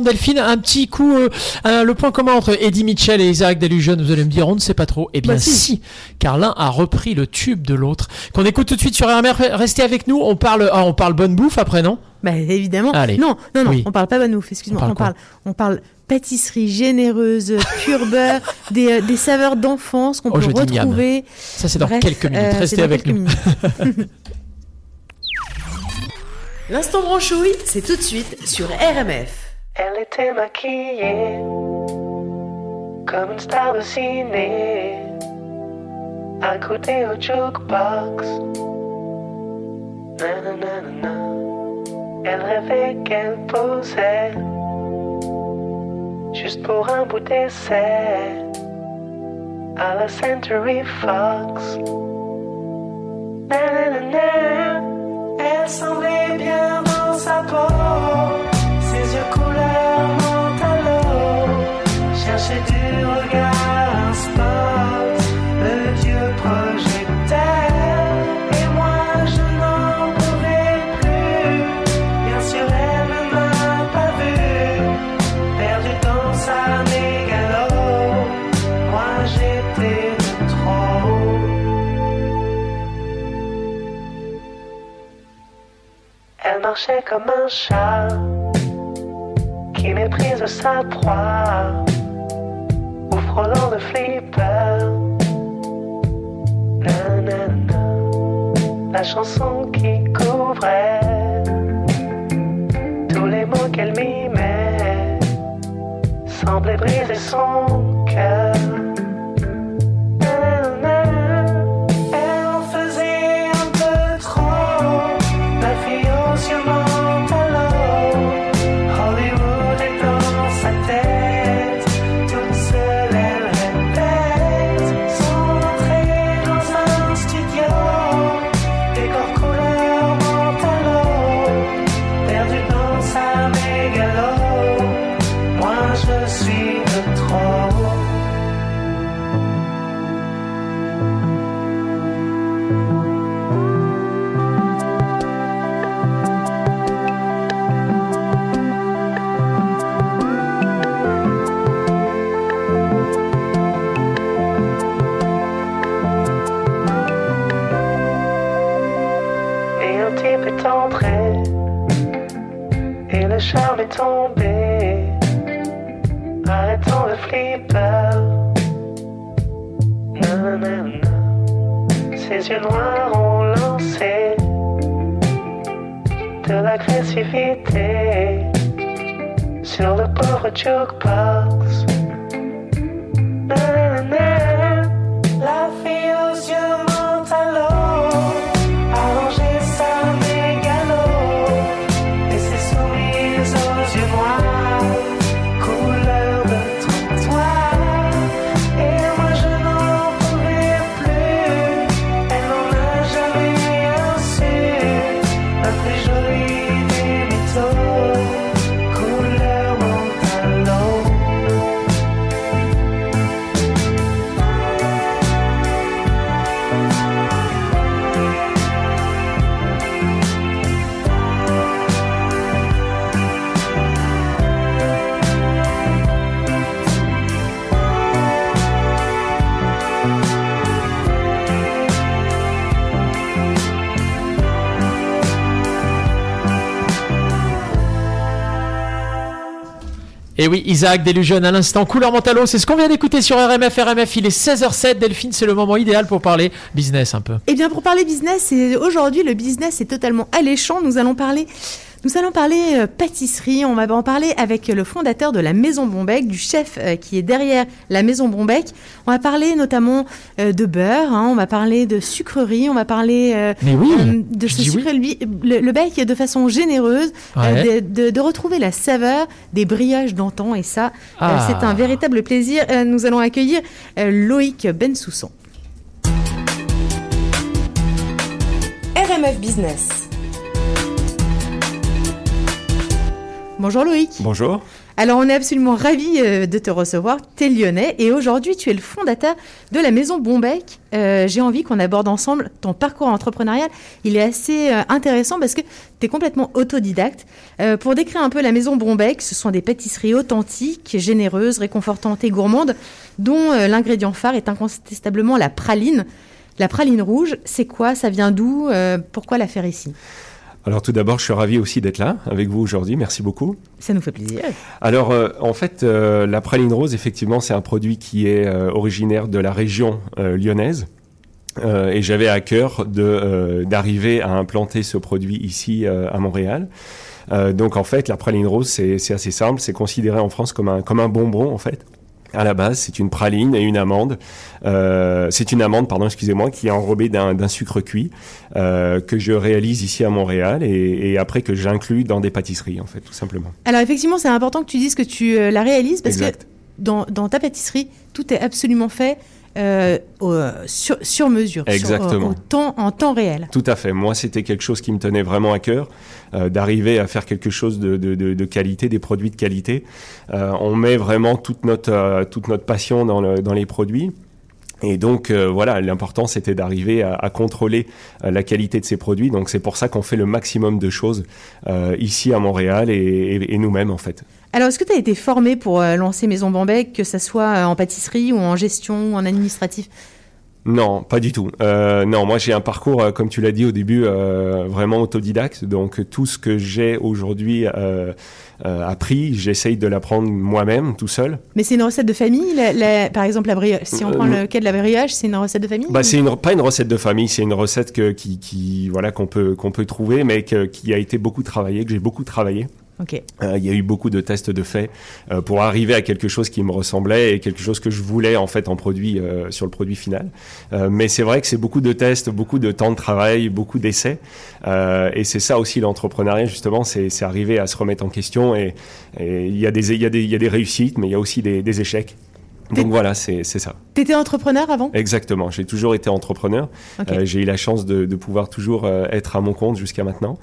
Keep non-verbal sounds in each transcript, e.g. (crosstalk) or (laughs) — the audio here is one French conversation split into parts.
Delphine, un petit coup, euh, euh, le point commun entre Eddie Mitchell et Isaac Delusion, vous allez me dire, on ne sait pas trop. Eh bien, Bah, si. si. car l'un a repris le tube de l'autre. Qu'on écoute tout de suite sur RMR, restez avec nous, on parle, ah, on parle bonne bouffe après, non? Bah évidemment. Allez. Non, non, non, Oui. on parle pas bonne bouffe, excuse-moi. On On parle on parle pâtisserie généreuse, pur beurre, (laughs) des, euh, des saveurs d'enfance qu'on Oh, peut miam. retrouver. Ça, c'est dans Bref, quelques minutes. euh, restez avec nous. (laughs) L'instant branchouille, c'est tout de suite sur RMF. Elle était maquillée comme une star de ciné, à côté au jukebox. Nananana. Elle rêvait qu'elle posait juste pour un bout d'essai à la Century Fox. Nananana. Elle semblait bien dans sa peau, marchait comme un chat qui méprise sa proie frôlant de flipper. La chanson qui couvrait tous les mots qu'elle mimait semblait briser son cœur. Et oui, Isaac Delusion à l'instant, couleur mentalo, c'est ce qu'on vient d'écouter sur RMF. RMF, il est 16h07. Delphine, c'est le moment idéal pour parler business un peu. Eh bien, pour parler business, aujourd'hui, le business est totalement alléchant. Nous allons parler, nous allons parler euh, pâtisserie. On va en parler avec le fondateur de la Maison Bombec, du chef euh, qui est derrière la Maison Bombec. On va parler notamment euh, de beurre, hein, on va parler de sucrerie, on va parler Mais oui, euh, de se oui. sucrer le, le- bec de façon généreuse, euh, Ouais. de, de- de retrouver la saveur des brioches d'antan. Et ça, euh, Ah. c'est un véritable plaisir. Nous allons accueillir Loïc Bensoussan. RMF Business. Bonjour Loïc. Bonjour. Alors on est absolument ravis euh, de te recevoir, tu es lyonnais et aujourd'hui tu es le fondateur de la maison Bombec. Euh, J'ai envie qu'on aborde ensemble ton parcours entrepreneurial. Il est assez euh, intéressant parce que tu es complètement autodidacte. Euh, pour décrire un peu la maison Bombec, ce sont des pâtisseries authentiques, généreuses, réconfortantes et gourmandes dont l'ingrédient phare est incontestablement la praline. La praline rouge, c'est quoi? Ça vient d'où? Pourquoi la faire ici? Alors tout d'abord, je suis ravi aussi d'être là avec vous aujourd'hui. Merci beaucoup. Ça nous fait plaisir. Alors euh, en fait, euh, la praline rose, effectivement, c'est un produit qui est euh, originaire de la région lyonnaise. Et j'avais à cœur d'arriver à implanter ce produit ici à Montréal. Donc en fait, la praline rose, c'est, c'est assez simple. C'est considéré en France comme un, comme un bonbon en fait. À la base, c'est une praline et une amande. Euh, c'est une amande, pardon, excusez-moi, qui est enrobée d'un, sucre cuit euh, que je réalise ici à Montréal et, et après que j'inclus dans des pâtisseries, en fait, tout simplement. Alors effectivement, c'est important que tu dises que tu euh, la réalises parce Exact. que dans, dans ta pâtisserie, tout est absolument fait euh, sur, sur mesure, sur- Exactement. au temps, en temps réel. Tout à fait. Moi, c'était quelque chose qui me tenait vraiment à cœur, euh, d'arriver à faire quelque chose de, de, de, de qualité, des produits de qualité. Euh, on met vraiment toute notre, toute notre passion dans, le, dans les produits. Et donc euh, voilà, l'important c'était d'arriver à, à contrôler euh, la qualité de ces produits. Donc c'est pour ça qu'on fait le maximum de choses euh, ici à Montréal et, et- et nous-mêmes en fait. Alors est-ce que tu as été formé pour euh, lancer Maison Bambec, que ça soit euh, en pâtisserie ou en gestion ou en administratif? Non, pas du tout. Euh, non, moi j'ai un parcours, comme tu l'as dit au début, euh, vraiment autodidacte. Donc tout ce que j'ai aujourd'hui euh, appris, j'essaye de l'apprendre moi-même, tout seul. Mais c'est une recette de famille, la- la- par exemple la brioche. Si on prend le cas de la brioche, c'est une recette de famille Bah, c'est une, pas une recette de famille, c'est une recette que, qui, qui, voilà, qu'on peut, qu'on peut trouver, mais que- qui a été beaucoup travaillée, que j'ai beaucoup travaillé. Ok. Euh, il y a eu beaucoup de tests de fait euh, pour arriver à quelque chose qui me ressemblait et quelque chose que je voulais en fait en produit euh, sur le produit final. Euh, mais c'est vrai que c'est beaucoup de tests, beaucoup de temps de travail, beaucoup d'essais. Euh, et c'est ça aussi l'entrepreneuriat justement, c'est arriver à se remettre en question. Et et il y a des il y a des il y a des réussites, mais il y a aussi des, des échecs. Donc voilà, c'est ça. T'étais entrepreneur avant? Exactement. J'ai toujours été entrepreneur. Euh, j'ai eu la chance de, de pouvoir toujours euh, être à mon compte jusqu'à maintenant.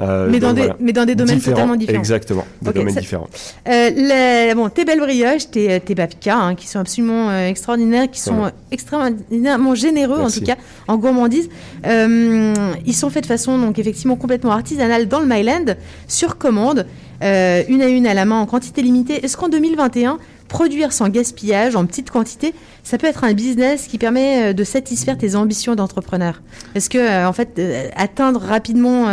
Euh, Mais dans, donc des, voilà. mais dans des domaines Différents. totalement différents. Exactement, des domaines ça- différents. La- bon, tes belles brioches, tes, tes babkas, hein, qui sont absolument extraordinaires, qui sont Ouais. extraordinairement généreux Merci. en tout cas en gourmandise. Ils sont faits de façon donc effectivement complètement artisanale dans le Myland, sur commande, une à une à la main en quantité limitée. Est-ce qu'en 2021, produire sans gaspillage, en petite quantité, ça peut être un business qui permet euh, de satisfaire tes ambitions d'entrepreneur Est-ce que euh, en fait euh, atteindre rapidement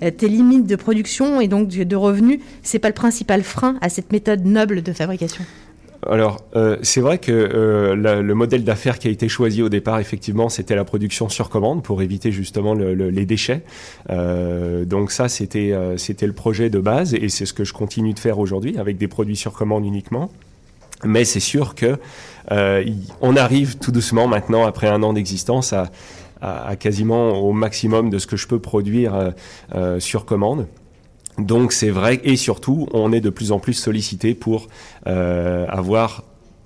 tes limites de production et donc de revenus, c'est pas le principal frein à cette méthode noble de fabrication Alors, c'est vrai que le modèle d'affaires qui a été choisi au départ, effectivement, c'était la production sur commande pour éviter justement le- le- les déchets. Donc ça, c'était le projet de base et c'est ce que je continue de faire aujourd'hui avec des produits sur commande uniquement. Mais c'est sûr que euh, on arrive tout doucement maintenant, après un an d'existence, à, à- à quasiment au maximum de ce que je peux produire euh, euh, sur commande. Donc c'est vrai, et surtout, on est de plus en plus sollicité pour euh, avoir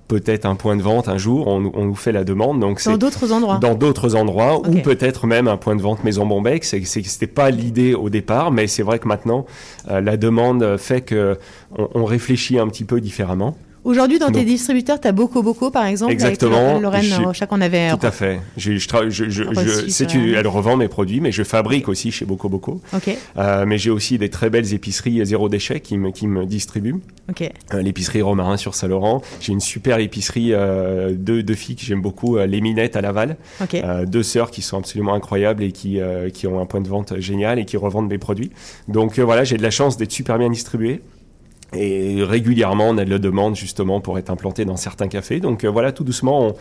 peut-être un point de vente un jour, on, nous- on nous fait la demande, donc dans d'autres endroits dans d'autres endroits, ou peut-être même un point de vente Maison Bombec. C'est, c'est, c'était pas l'idée au départ, mais c'est vrai que maintenant, euh, la demande fait que on, on réfléchit un petit peu différemment. Aujourd'hui, dans tes distributeurs, tu as Boco Boco, par exemple. Exactement. Avec Lorraine J'ai- Rochac, on avait. Tout à fait. Je, je, je, la- elle revend mes produits, mais je fabrique aussi chez Boco Boco. Ok, Euh, mais j'ai aussi des très belles épiceries zéro déchet qui me, qui me distribuent. ok. Euh, l'épicerie Romarin sur Saint-Laurent. J'ai une super épicerie euh, de, de filles que j'aime beaucoup, euh, les Minettes à Laval. Ok. Euh, deux sœurs qui sont absolument incroyables et qui, euh, qui ont un point de vente génial et qui revendent mes produits. Donc euh, voilà, j'ai de la chance d'être super bien distribué. Et régulièrement, on a de la demande justement pour être implanté dans certains cafés. Donc euh, voilà, tout doucement,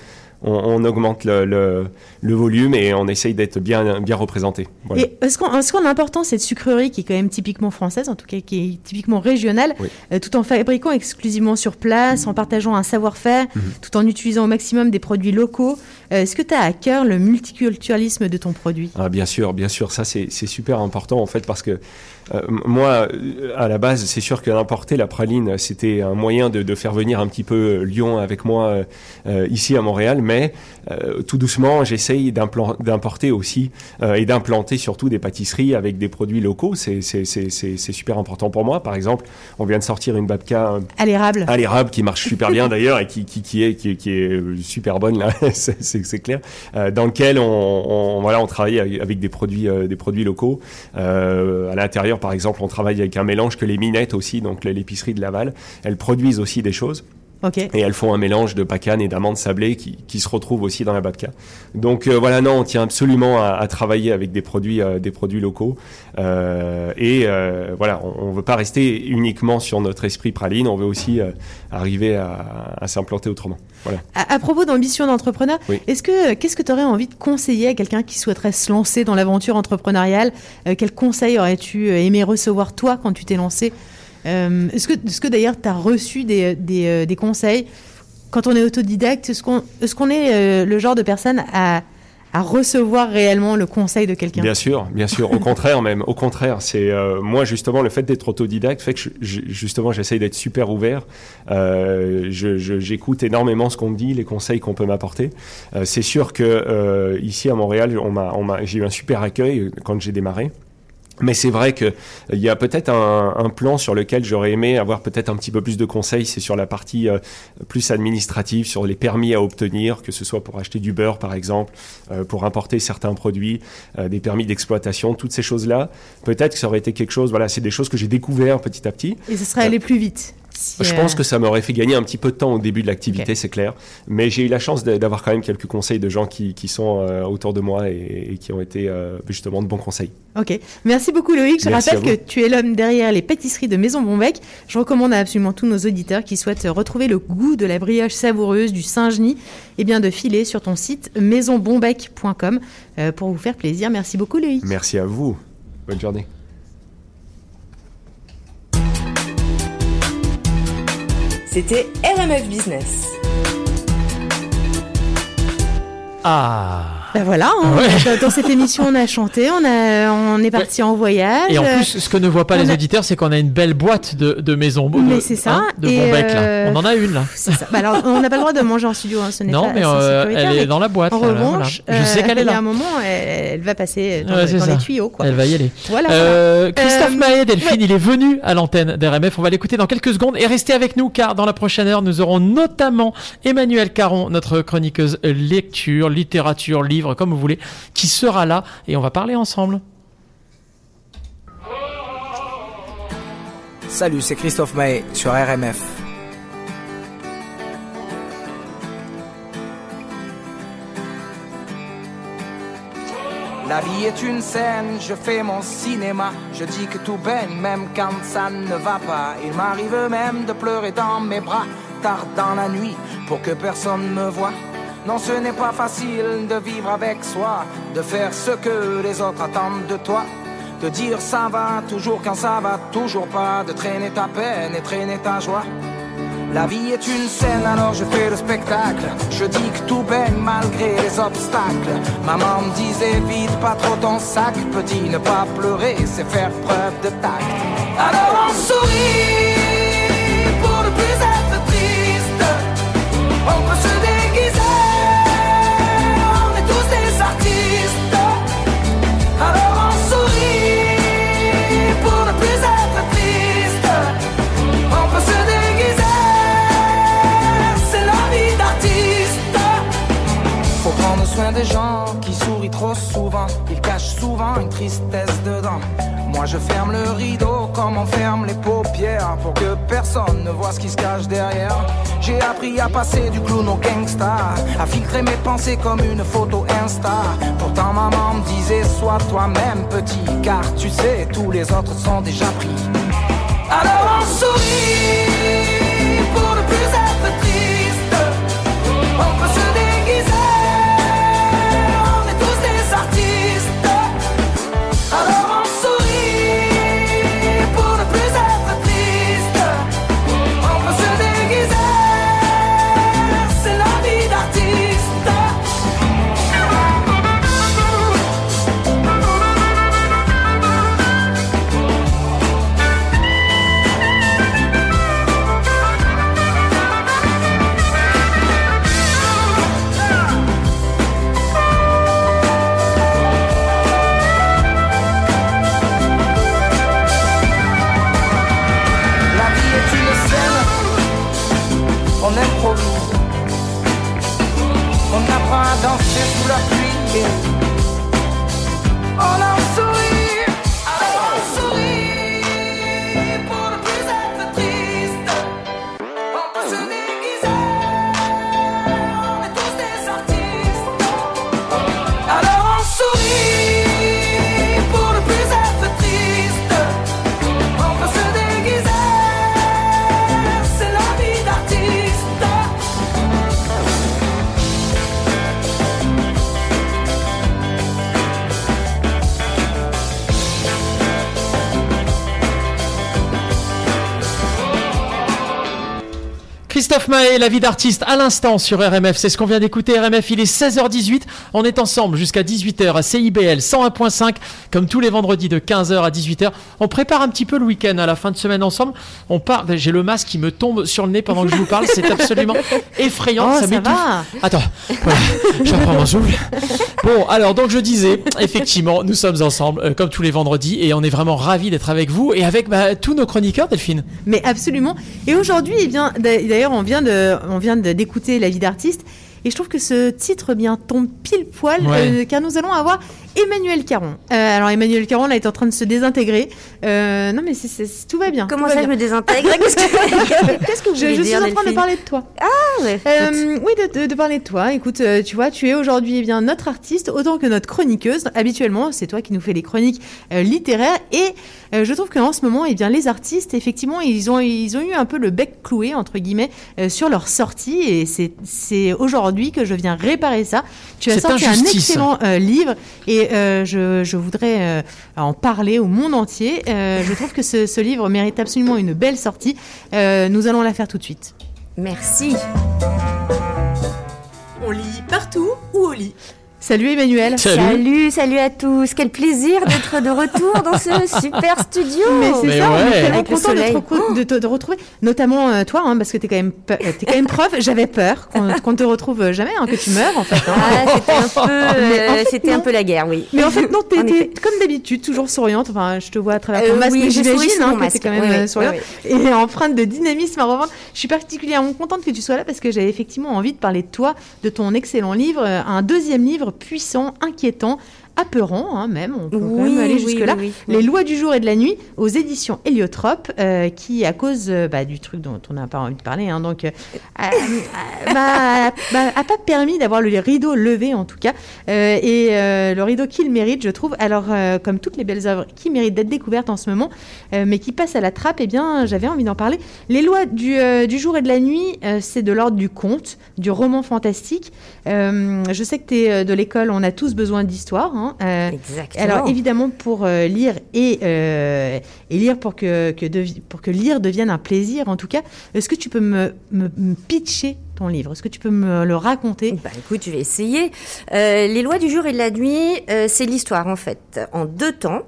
on- on augmente le, le- le volume et on essaye d'être bien, bien représenté. Voilà. Et est-ce qu'on qu'on a important cette sucrerie qui est quand même typiquement française, en tout cas qui est typiquement régionale, Oui. euh, tout en fabriquant exclusivement sur place, en partageant un savoir-faire, Mhm. tout en utilisant au maximum des produits locaux Euh, Est-ce que tu as à cœur le multiculturalisme de ton produit? Ah, bien sûr, bien sûr, ça c'est super important en fait parce que euh, moi, à la base, c'est sûr que d'importer la praline, c'était un moyen de, de faire venir un petit peu Lyon avec moi ici à Montréal, mais mais euh, tout doucement, j'essaye d'importer aussi euh, et d'implanter surtout des pâtisseries avec des produits locaux. C'est super important pour moi. Par exemple, on vient de sortir une babka euh, À l'érable. à l'érable qui marche super (laughs) bien d'ailleurs et qui, qui, qui est, qui, est- qui est super bonne là, (laughs) c'est- clair. Euh, dans lequel on, on- voilà on travaille avec des produits des produits locaux. À l'intérieur par exemple on travaille avec un mélange que les minettes aussi donc l'épicerie de Laval elles produisent aussi des choses Et elles font un mélange de pacane et d'amandes sablées qui, qui se retrouvent aussi dans la babka. Donc euh, voilà, non, on tient absolument à, à travailler avec des produits, euh, des produits locaux. Euh, et voilà, on ne veut pas rester uniquement sur notre esprit praline, on veut aussi arriver à, à s'implanter autrement. Voilà. À, à propos d'ambition d'entrepreneur, Oui. est-ce que qu'est-ce que tu aurais envie de conseiller à quelqu'un qui souhaiterait se lancer dans l'aventure entrepreneuriale? Quel conseil aurais-tu aimé recevoir toi quand tu t'es lancé Euh, Est-ce que, d'ailleurs tu as reçu euh, des conseils quand on est autodidacte Est-ce qu'on est, euh, le genre de personne à, recevoir réellement le conseil de quelqu'un? Bien sûr, bien sûr. Au contraire même, au contraire, c'est moi justement le fait d'être autodidacte fait que justement j'essaye d'être super ouvert. J'écoute énormément ce qu'on me dit, les conseils qu'on peut m'apporter. C'est sûr que ici à Montréal, j'ai eu un super accueil quand j'ai démarré. Mais c'est vrai que euh, y a peut-être un, plan sur lequel j'aurais aimé avoir peut-être un petit peu plus de conseils. C'est sur la partie euh, plus administrative, sur les permis à obtenir, que ce soit pour acheter du beurre par exemple, euh, pour importer certains produits, des permis d'exploitation, toutes ces choses-là. Peut-être que ça aurait été quelque chose. Voilà, c'est des choses que j'ai découvert petit à petit. Et ce serait aller plus vite si, Je euh, pense que ça m'aurait fait gagner un petit peu de temps au début de l'activité, c'est clair. Mais j'ai eu la chance d'avoir quand même quelques conseils de gens qui, qui sont euh, autour de moi et, et qui ont été euh, justement de bons conseils. Ok, merci beaucoup Loïc. Je Merci rappelle que tu es l'homme derrière les pâtisseries de Maison Bonbec. Je recommande à absolument tous nos auditeurs qui souhaitent retrouver le goût de la brioche savoureuse du Saint-Genis, eh bien de filer sur ton site maisonbonbec.com euh, pour vous faire plaisir. Merci beaucoup Loïc. Merci à vous. Bonne journée. C'était RMF Business. Ah Ben voilà, hein, Ouais. dans cette émission on a chanté, on, a, on est parti en voyage. Et en euh, plus, ce que ne voient pas on les a- auditeurs, c'est qu'on a une belle boîte de, de maisons de, Mais c'est ça, hein, de et Bombec, là. euh, On en a une là. (laughs) ça. Bah alors, on n'a pas le droit de manger en studio, hein, ce n'est Non, pas mais euh, elle est mais dans la boîte. En là, revanche, voilà. je sais euh, qu'elle est là. un moment, elle, elle va passer dans, Ouais, les tuyaux. Quoi. Elle va y aller. Voilà. Euh, Christophe Euh, Mahé, Delphine, il est venu à l'antenne d'RMF. On va l'écouter dans quelques secondes et restez avec nous car dans la prochaine heure, nous aurons notamment Emmanuel Caron, notre chroniqueuse lecture, littérature, livre, comme vous voulez, qui sera là et on va parler ensemble. Salut, c'est Christophe Maé sur RMF. La vie est une scène, je fais mon cinéma. Je dis que tout baigne, même quand ça ne va pas. Il m'arrive même de pleurer dans mes bras, tard dans la nuit, pour que personne me voie. Non, ce n'est pas facile de vivre avec soi, de faire ce que les autres attendent de toi. De dire ça va toujours quand ça va toujours pas, de traîner ta peine et traîner ta joie. La vie est une scène, alors je fais le spectacle. Je dis que tout baigne malgré les obstacles. Maman me disait vite pas trop ton sac, petit, ne pas pleurer, c'est faire preuve de tact. Alors on sourit pour ne plus être triste. On peut des gens qui sourient trop souvent. Ils cachent souvent une tristesse dedans. Moi je ferme le rideau comme on ferme les paupières pour que personne ne voit ce qui se cache derrière. J'ai appris à passer du clown au gangsta, à filtrer mes pensées comme une photo Insta. Pourtant maman me disait sois toi-même petit, car tu sais tous les autres sont déjà pris. Alors on sourit on improvise. On apprend à danser sous la pluie. On en Christophe la vie d'artiste à l'instant sur RMF, c'est ce qu'on vient d'écouter. RMF, il est 16h18. On est ensemble jusqu'à 18h à CIBL 101.5, comme tous les vendredis de 15h à 18h. On prépare un petit peu le week-end à la fin de semaine ensemble. On part. J'ai le masque qui me tombe sur le nez pendant que je vous parle. C'est (laughs) absolument effrayant. Oh, ça m'étouffe. va. Attends, voilà, je reprends mon souffle. Bon, alors donc je disais, effectivement, nous sommes ensemble euh, comme tous les vendredis et on est vraiment ravis d'être avec vous et avec bah, tous nos chroniqueurs, Delphine. Mais absolument. Et aujourd'hui, eh bien, d'a- d'ailleurs, on on vient d'écouter la vie d'artiste. Et je trouve que ce titre bien tombe pile poil, Ouais. euh, car nous allons avoir Emmanuel Caron. Euh, alors Emmanuel Caron là est en train de se désintégrer. Euh, non mais tout va bien. Comment ça, je me désintègre Qu'est-ce (laughs) que, qu'est-ce que vous Je, voulez je suis en train de parler de toi. Ah ouais. Euh, oui, de, de- de parler de toi. Écoute, euh, tu vois, tu es aujourd'hui eh bien notre artiste autant que notre chroniqueuse. Habituellement, c'est toi qui nous fais les chroniques euh, littéraires et euh, je trouve qu'en ce moment, eh bien, les artistes, effectivement, ils ont ils ont eu un peu le bec cloué entre guillemets euh, sur leur sortie et c'est c'est aujourd'hui que je viens réparer ça. Tu as C'est sorti un excellent euh, livre et euh, je, je voudrais euh, en parler au monde entier. Euh, je trouve que ce, ce livre mérite absolument une belle sortie. Euh, nous allons la faire tout de suite. Merci. On lit partout ou au lit? Salut Emmanuel. Salut. Salut, salut à tous. Quel plaisir d'être de retour dans ce (laughs) super studio. Mais c'est Mais ça, on est tellement content de te, soleil. recou- de te- de retrouver, notamment euh, toi, hein, parce que t'es quand même, pe- euh, t'es quand même prof. J'avais peur qu'on (laughs) qu'on te retrouve jamais, hein, que tu meurs en fait. hein. Ah, c'était un peu, (laughs) Mais en euh, fait, c'était un non. peu la guerre, oui. Mais en fait, non, t'es En t'es comme d'habitude, toujours souriante. Enfin, je te vois à travers ton Euh, masque, oui, mais je souris j'imagine hein, que t'es masque. quand même Oui, euh, oui, souriante oui, et empreinte de dynamisme à revendre. Je suis particulièrement contente que tu sois là parce que j'avais effectivement envie de parler de toi, de ton excellent livre, euh, un deuxième livre puissant, inquiétant, apeurant, hein, même. On peut quand même aller jusque-là. oui, oui. Les lois du jour et de la nuit aux éditions Héliotrope, euh, qui, à cause euh, bah, du truc dont on n'a pas envie de parler, hein, donc, euh, bah, bah, a pas permis d'avoir le rideau levé en tout cas, et le rideau qu'il mérite, je trouve. Alors, comme toutes les belles œuvres qui méritent d'être découvertes en ce moment, mais qui passent à la trappe, eh bien, j'avais envie d'en parler. Les lois du, du jour et de la nuit, c'est de l'ordre du conte, du roman fantastique. Je sais que tu es de l'école, on a tous besoin d'histoire. Hein, euh, Exactement. alors évidemment pour euh, lire et, euh, et lire pour que, pour que lire devienne un plaisir en tout cas, est-ce que tu peux me, me, me pitcher ton livre Est-ce que tu peux me le raconter? Bah écoute, je vais essayer. Euh, les lois du jour et de la nuit, euh, c'est l'histoire en fait, en deux temps,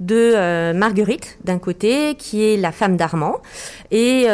de euh, Marguerite d'un côté, qui est la femme d'Armand, et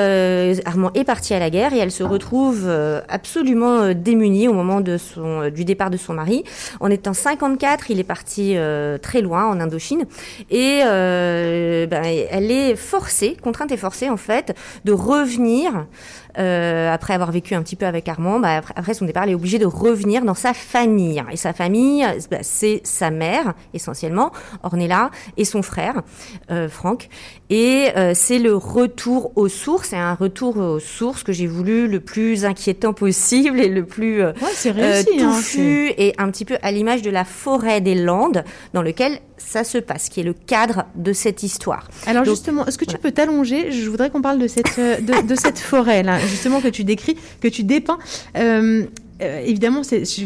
Armand est parti à la guerre et elle se retrouve absolument démunie au moment de son, du départ de son mari. En étant 54, il est parti très loin en Indochine et ben, elle est forcée, contrainte et forcée en fait, de revenir après avoir vécu un petit peu avec Armand, bah, après, son départ, elle est obligée de revenir dans sa famille. Et sa famille, euh, bah, c'est sa mère, essentiellement, Ornella, et son frère, euh, Franck. Et euh, c'est le retour aux sources, c'est un retour aux sources que j'ai voulu le plus inquiétant possible et le plus euh, Ouais, réussi. hein, touffu et un petit peu à l'image de la forêt des Landes dans lequel ça se passe, qui est le cadre de cette histoire. Alors Donc, justement, est-ce que tu voilà. peux t'allonger? Je voudrais qu'on parle de cette, de, de cette forêt là, justement que tu décris, que tu dépeins. Euh, euh, évidemment,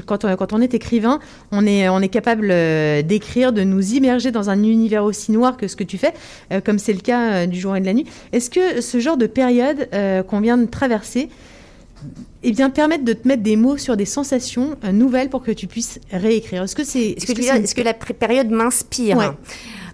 quand, on, quand on est écrivain, on est, capable euh, d'écrire, de nous immerger dans un univers aussi noir que ce que tu fais, comme c'est le cas du jour et de la nuit. Est-ce que ce genre de période qu'on vient de traverser eh bien, permettent de te mettre des mots sur des sensations euh, nouvelles pour que tu puisses réécrire Est-ce que c'est... Est-ce que, la période m'inspire Ouais.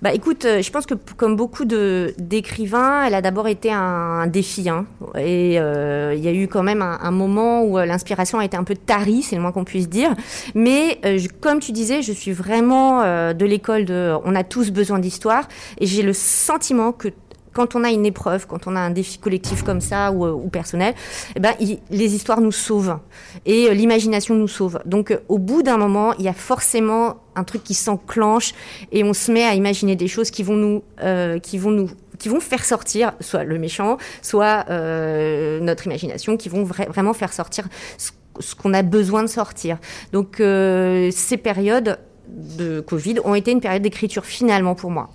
Bah écoute, euh, je pense que comme beaucoup de d'écrivains, elle a d'abord été un, un défi. Hein. Et euh, il y a eu quand même un, un moment où l'inspiration a été un peu tarie, c'est le moins qu'on puisse dire. Mais euh, je- comme tu disais, je suis vraiment euh, de l'école de on a tous besoin d'histoire. Et j'ai le sentiment que quand on a une épreuve, quand on a un défi collectif comme ça ou, euh, personnel, eh ben, les histoires nous sauvent et euh, l'imagination nous sauve. Donc, euh, au bout d'un moment, il y a forcément un truc qui s'enclenche et on se met à imaginer des choses qui vont nous, qui vont nous, qui vont faire sortir soit le méchant, soit notre imagination, qui vont vra- vraiment faire sortir ce, qu'on a besoin de sortir. Donc, ces périodes de Covid ont été une période d'écriture finalement pour moi.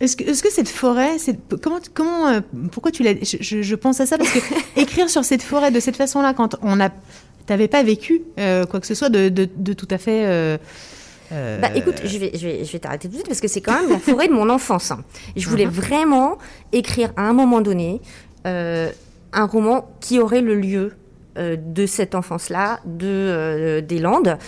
Est-ce que, cette forêt, comment, comment, euh, pourquoi tu l'as, je, pense à ça parce que (laughs) écrire sur cette forêt de cette façon-là, quand on a, t'avais pas vécu euh, quoi que ce soit de, de, de tout à fait. euh, Bah écoute, je vais, je vais, je vais t'arrêter tout de suite parce que c'est quand même la forêt de mon enfance. hein. Je voulais vraiment écrire à un moment donné un roman qui aurait le lieu de cette enfance-là, de euh, des Landes.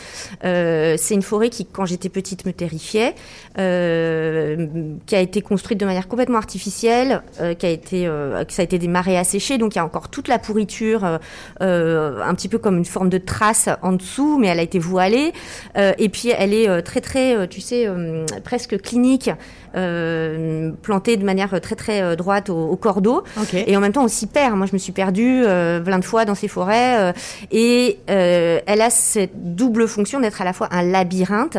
Euh, c'est une forêt qui, quand j'étais petite, me terrifiait, euh, qui a été construite de manière complètement artificielle, euh, qui a été, euh, ça a été des marais asséchés, donc il y a encore toute la pourriture, euh, euh, un petit peu comme une forme de trace en dessous, mais elle a été voilée. Euh, et puis elle est euh, très très, euh, tu sais, euh, presque clinique, euh, plantée de manière très très euh, droite au, au cordeau. Et en même temps, on s'y perd. Moi, je me suis perdue euh, plein de fois dans ces forêts. Euh, et euh, elle a cette double fonction d'être à la fois un labyrinthe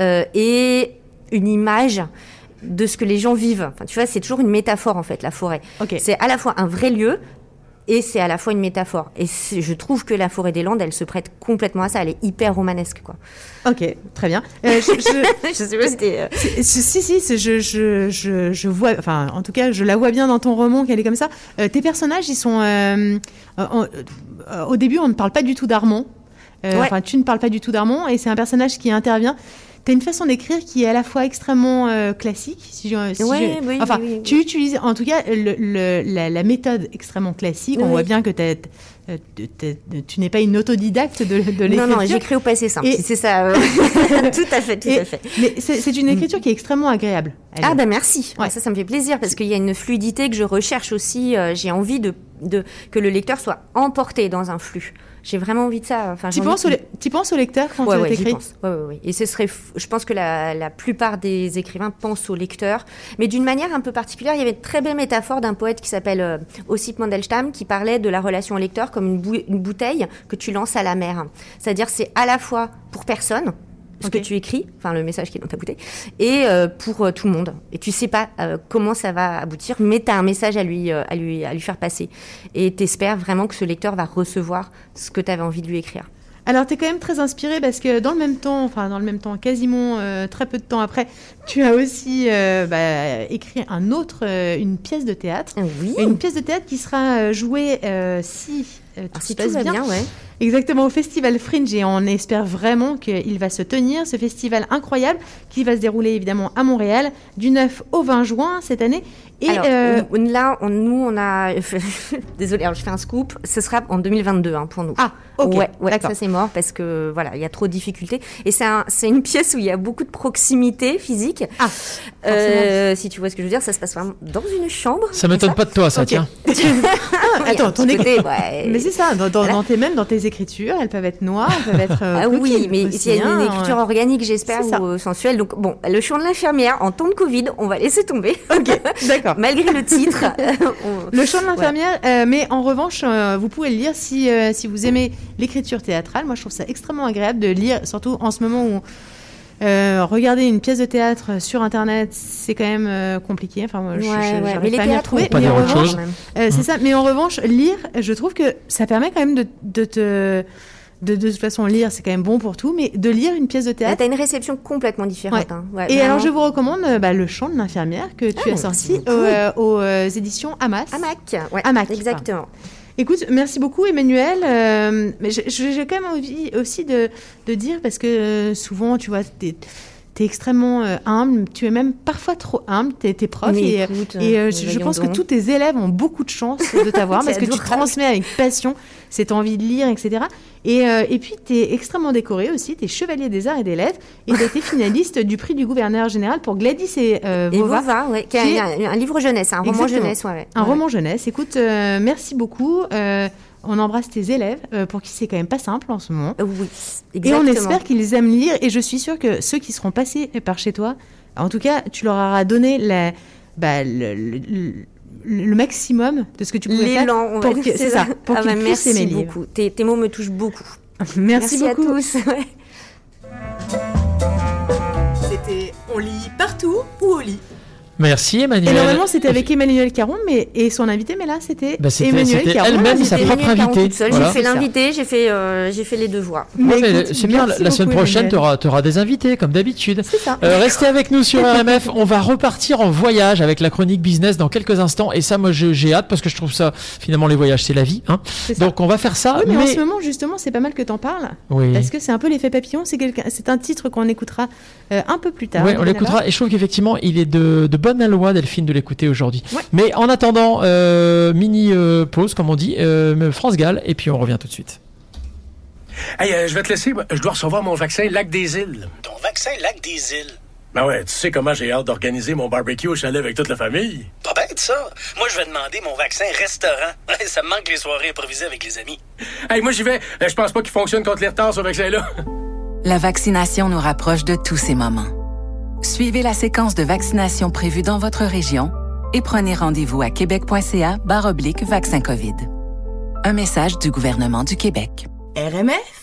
euh, et une image de ce que les gens vivent. Enfin, tu vois, c'est toujours une métaphore en fait, la forêt. Ok. C'est à la fois un vrai lieu et c'est à la fois une métaphore. Et je trouve que la forêt des Landes, elle se prête complètement à ça. Elle est hyper romanesque, quoi. Ok, très bien. Euh, je- je- (laughs) je sais pas si euh, Si, si, je, je, vois, enfin, en tout cas, je la vois bien dans ton roman qu'elle est comme ça. Euh, tes personnages, ils sont. en- au début, on ne parle pas du tout d'Armand. Euh, Ouais. Enfin, tu ne parles pas du tout d'Armand, et c'est un personnage qui intervient. Tu as une façon d'écrire qui est à la fois extrêmement euh, classique. Si je, si Ouais, je- oui, enfin, oui, oui. tu utilises en tout cas le, le- la, la méthode extrêmement classique. On voit bien que euh, tu n'es pas une autodidacte de, de l'écriture. Non, non, j'écris au passé simple. Et- C'est ça. euh, (laughs) tout à fait, tout Et- à fait. Mais c'est une écriture qui est extrêmement agréable. Ah bah merci. Ouais. Ah, Ça, ça me fait plaisir parce qu'il y a une fluidité que je recherche aussi. j'ai envie de, de que le lecteur soit emporté dans un flux. J'ai vraiment envie de ça. Enfin, Tu penses, au, penses lecteur quand Ouais, tu ouais, t'écris pense. Ouais, ouais, ouais. Et ce serait, f- je pense que la, la plupart des écrivains pensent au lecteur, mais d'une manière un peu particulière. Il y avait une très belle métaphore d'un poète qui s'appelle euh, Ossip Mandelstam qui parlait de la relation au lecteur comme une, bou- une bouteille que tu lances à la mer. C'est-à-dire, c'est à la fois pour personne ce que tu écris, enfin le message qui est dans ta bouteille, et euh, pour euh, tout le monde. Et tu sais pas euh, comment ça va aboutir, mais tu as un message à lui, à lui, à lui faire passer. Et t'espères vraiment que ce lecteur va recevoir ce que tu avais envie de lui écrire. Alors, tu es quand même très inspiré parce que dans le même temps, enfin, dans le même temps, quasiment euh, très peu de temps après, tu as aussi euh, bah, écrit un autre, euh, une pièce de théâtre. Oui. Une pièce de théâtre qui sera euh, jouée euh, si, tout Alors, se si passe tout va bien. bien, ouais. Exactement, au Festival Fringe et on espère vraiment qu'il va se tenir, ce festival incroyable qui va se dérouler évidemment à Montréal du 9 au 20 juin cette année. Et Alors, euh, on- là, on- nous, on a. (laughs) Désolée, alors je fais un scoop. Ce sera en 2022 hein, pour nous. ah, ok, ouais, ça c'est mort parce que voilà, il y a trop de difficultés. Et c'est un, c'est une pièce où il y a beaucoup de proximité physique. Ah, Euh, si tu vois ce que je veux dire, ça se passe vraiment dans une chambre. Ça m'étonne pas de toi, ça, Ok. tiens. (laughs) Ah, Il y a attends, ton écrit- côté, ouais. Mais c'est ça, dans, dans, Voilà. dans tes, même dans tes écritures, elles peuvent être noires, elles peuvent être. euh, Ah oui, mais aussi, il y a une hein, écriture organique, j'espère, ou euh, sensuelle. Donc bon, le chant de l'infirmière en temps de Covid, on va laisser tomber. (laughs) Ok, d'accord. Malgré le titre. (laughs) on- Le chant de l'infirmière, euh, mais en revanche, euh, vous pouvez le lire si, euh, si vous aimez l'écriture théâtrale. Moi, je trouve ça extrêmement agréable de lire, surtout en ce moment où euh, regarder une pièce de théâtre sur Internet, c'est quand même euh, compliqué. Enfin, moi, je, Ouais, je- ouais. Mais les pas théâtres, retrouver. Pas Mais en revanche, euh, c'est ça. Mais en revanche, lire, je trouve que ça permet quand même de, de te. De, de toute façon, lire, c'est quand même bon pour tout, mais de lire une pièce de Là, théâtre. T'as une réception complètement différente. hein. Ouais, Et alors, je vous recommande bah, Le chant de l'infirmière que tu Ah, as sorti aux, aux, éditions Hamas. Hamac, ouais, Hamac, exactement. Écoute, merci beaucoup Emmanuel. Euh, mais j'ai- quand même envie aussi de, de dire, parce que euh, souvent, tu vois, t'es es extrêmement euh, humble, tu es même parfois trop humble, t'es es prof. Mais et, écoute, et, je, pense que tous tes élèves ont beaucoup de chance de (laughs) t'avoir, parce que tu transmets avec passion cette envie de lire, etc. Et, euh, et puis, tu es extrêmement décoré aussi, tu es chevalier des arts et des lettres, et tu été finaliste du prix du gouverneur général pour Gladys et, euh, Et Vova. Vova, ouais, qui est un, un livre jeunesse, un roman jeunesse, ouais, ouais. Un roman jeunesse. Écoute, euh, merci beaucoup. Euh, on embrasse tes élèves, pour qui c'est quand même pas simple en ce moment. Oui, Et exactement. on espère qu'ils aiment lire. Et je suis sûre que ceux qui seront passés par chez toi, en tout cas, tu leur auras donné la, bah, le- le- le- maximum de ce que tu pouvais faire L'élan, on va pour que- c'est ça, pour Ah bah, merci beaucoup. Tes, tes mots me touchent beaucoup. (laughs) Merci, à beaucoup. tous. (laughs) ouais. C'était On lit partout ou au lit? Merci Et Emmanuel. normalement, c'était avec Emmanuel Caron, mais et son invité, mais là, c'était Bah, Emmanuel c'était Caron. elle-même, sa propre invitée. Voilà. J'ai fait l'invité, j'ai fait, euh, j'ai fait les deux voix. C'est bien, la semaine prochaine, tu auras, des invités, comme d'habitude. C'est ça. Euh, restez avec nous sur RMF. On va repartir en voyage avec la chronique business dans quelques instants. Et ça, moi, j'ai hâte parce que je trouve ça, finalement, les voyages, c'est la vie. Hein. Donc, on va faire ça. Oui, mais, en ce moment, justement, c'est pas mal que t'en parles. Oui. Parce que c'est un peu l'effet papillon. C'est quelqu'un- c'est un titre qu'on écoutera euh, un peu plus tard. Ouais, on l'écoutera et je trouve qu'effectivement il est de, de bonne loi Delphine de l'écouter aujourd'hui. Ouais. Mais en attendant, euh, mini euh, pause comme on dit, euh, France Gall et puis on revient tout de suite. Hey, euh, je vais te laisser. Je dois recevoir mon vaccin Lac des Îles. Ton vaccin Lac des Îles? Ben ouais, tu sais comment j'ai hâte d'organiser mon barbecue au chalet avec toute la famille. Pas bête, ça. Moi, je vais demander mon vaccin restaurant. (laughs) ça me manque les soirées improvisées avec les amis. Hey, moi j'y vais. Je pense pas qu'il fonctionne contre les retards, ce vaccin-là. La vaccination nous rapproche de tous ces moments. Suivez la séquence de vaccination prévue dans votre région et prenez rendez-vous à québec.ca vaccin COVID. Un message du gouvernement du Québec. RMF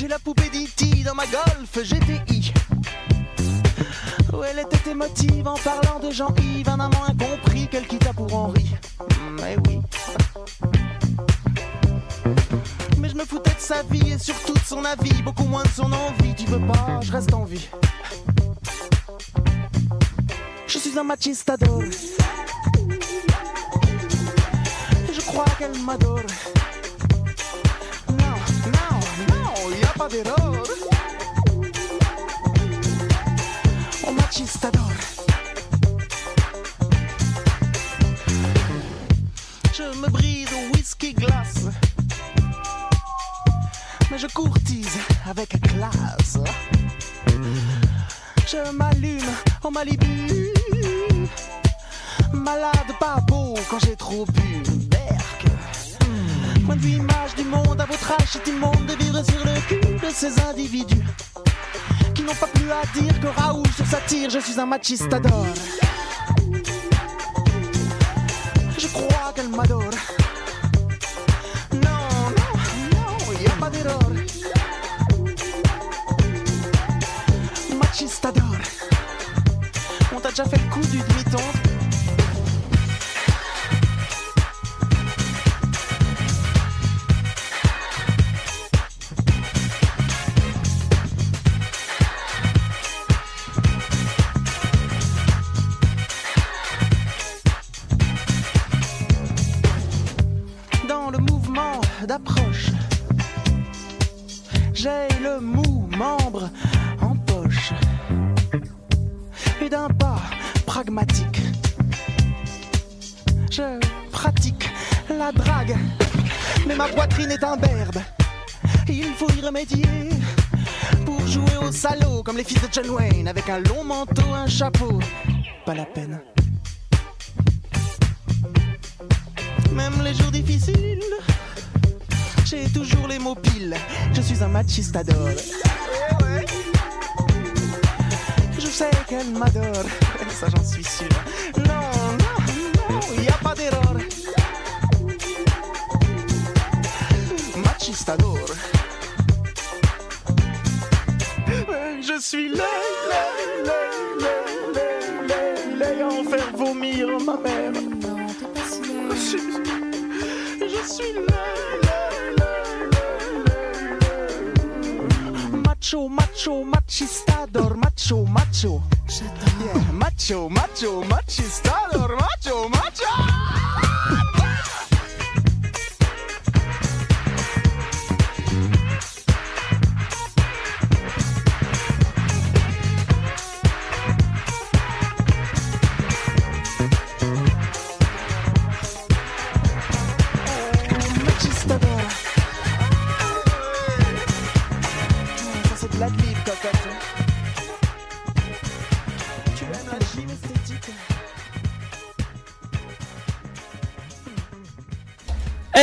J'ai la poupée d'E.T. dans ma golf GTI. Où elle était émotive en parlant de Jean-Yves, un amant incompris qu'elle quitta pour Henri. Mais oui. Mais je me foutais de sa vie et surtout de son avis, beaucoup moins de son envie. Tu veux pas, je reste en vie. Je suis un machistador. Et je crois qu'elle m'adore. D'erreur. Un machistador. Je me brise au whisky glace. Mais je courtise avec classe. Je m'allume en Malibu. Malade, pas beau quand j'ai trop bu. Point de vue image du monde, à votre âge, c'est immonde de vivre sur le cul de ces individus qui n'ont pas plus à dire que Raoul sur sa tire. Je suis un machistador. Je crois qu'elle m'adore. Non, non, non, y a pas d'erreur. Machistador. On t'a déjà fait le coup du demi-ton et d'un pas pragmatique. Je pratique la drague, mais ma poitrine est un berbe. Il faut y remédier pour jouer au salaud comme les fils de John Wayne avec un long manteau, un chapeau. Pas la peine. Même les jours difficiles, j'ai toujours les mots piles. Je suis un machistador. Eh sais qu'elle m'adore, ça j'en suis sûr. Non, non, non, y a pas d'erreur. Machistador. Je suis laid, laid, à en faire vomir ma mère. Je suis, laid, laid. Macho, macho, machistador, macho, macho. Yeah, macho, macho, machistador, macho, macho.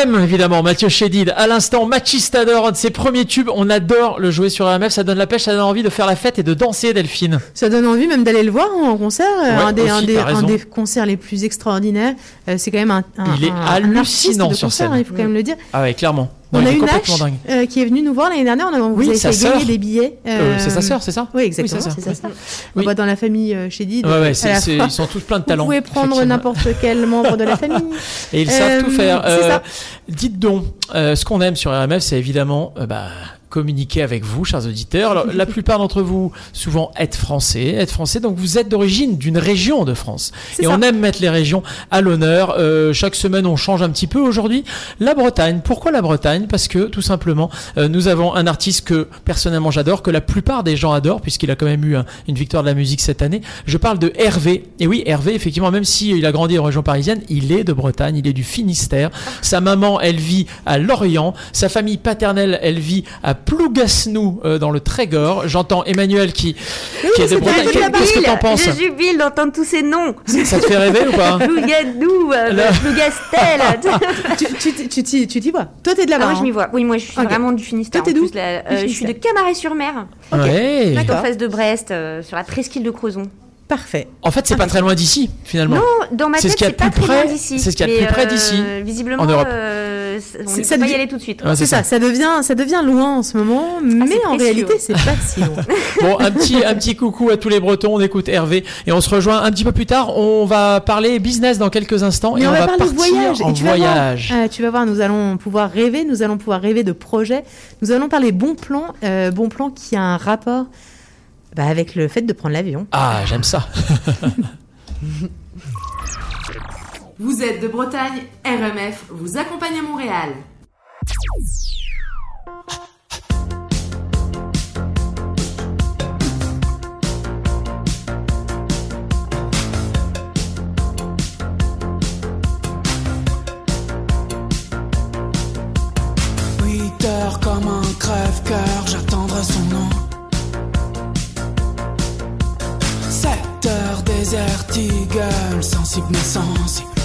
M, évidemment, Mathieu Chédid. À l'instant, Machistador, un de ses premiers tubes. On adore le jouer sur RMF. Ça donne la pêche, ça donne envie de faire la fête et de danser, Delphine. Ça donne envie même d'aller le voir en concert. Euh, Ouais, un, des, un, aussi, des, t'as un raison. des concerts les plus extraordinaires. Euh, c'est quand même un, un- Il est hallucinant sur concert, scène. hein, il faut quand même le dire. Ah ouais, clairement. Non, On a une H euh, qui est venue nous voir l'année dernière. On a, on vous Oui, avez sa fait gagner des billets. Euh, c'est sa sœur, c'est ça Oui, exactement. Oui, c'est ça. Oui. Bah, dans la famille euh, chez Did. Ouais, ouais, ils sont tous plein de Vous talent. pouvez prendre n'importe quel membre de la (laughs) famille. Et ils savent Euh, tout faire. Euh, dites donc, euh, ce qu'on aime sur RMF, c'est évidemment euh, bah, communiquer avec vous, chers auditeurs. Alors, la plupart d'entre vous, souvent, êtes français, êtes français, donc vous êtes d'origine d'une région de France. Et ça. on aime mettre les régions à l'honneur. Euh, chaque semaine, on change un petit peu. Aujourd'hui, la Bretagne. Pourquoi la Bretagne? Parce que, tout simplement, euh, nous avons un artiste que, personnellement, j'adore, que la plupart des gens adorent, puisqu'il a quand même eu un- une victoire de la musique cette année. Je parle de Hervé. Et oui, Hervé, effectivement, même s'il a grandi en région parisienne, il est de Bretagne, il est du Finistère. Sa maman, elle vit à Lorient. Sa famille paternelle, elle vit à Plougasnou euh, dans le Trégor. J'entends Emmanuel qui, qui est de Je Bretagne. Qu'est-ce que t'en penses Je jubile d'entendre tous ces noms. Ça te fait rêver ou pas (laughs) Plougadou, euh. Plougastel. (laughs) (laughs) tu tu- tu tu t'y vois. Toi, t'es de Ah, là-bas. moi, je hein. m'y vois. Oui, moi, je suis Ok. vraiment du Finistère. Toi, t'es d'où Euh, Je suis de. Camaret-sur-Mer. Ouais. Juste en face de Brest, euh, sur la presqu'île de Crozon. Parfait. En fait, c'est pas très loin d'ici, finalement. Non, dans ma C'est tête, ce qu'il y a c'est de plus très loin près- d'ici. c'est ce qu'il y a de plus près euh, d'ici, Visiblement, en Europe. euh, on ne ça peut pas y aller tout de suite. Ouais, C'est ça. ça devient, ça devient loin en ce moment, mais c'est en précieux. réalité, c'est pas si loin. (laughs) Bon, un petit, un petit coucou à tous les Bretons. On écoute Hervé et on se rejoint un petit peu plus tard. On va parler business dans quelques instants Mais et on, on, va, parler partir voyage. en et tu vas voir, voyage. euh, tu vas voir, nous allons pouvoir rêver, nous allons pouvoir rêver de projets. Nous allons parler bon plan, euh, bon plan qui a un rapport bah, avec le fait de prendre l'avion. Ah, j'aime ça. (laughs) Vous êtes de Bretagne, RMF vous accompagne à Montréal. Comme un crève-cœur, j'attendrai son nom. Sept heures désert eagle, sensible mais sensible.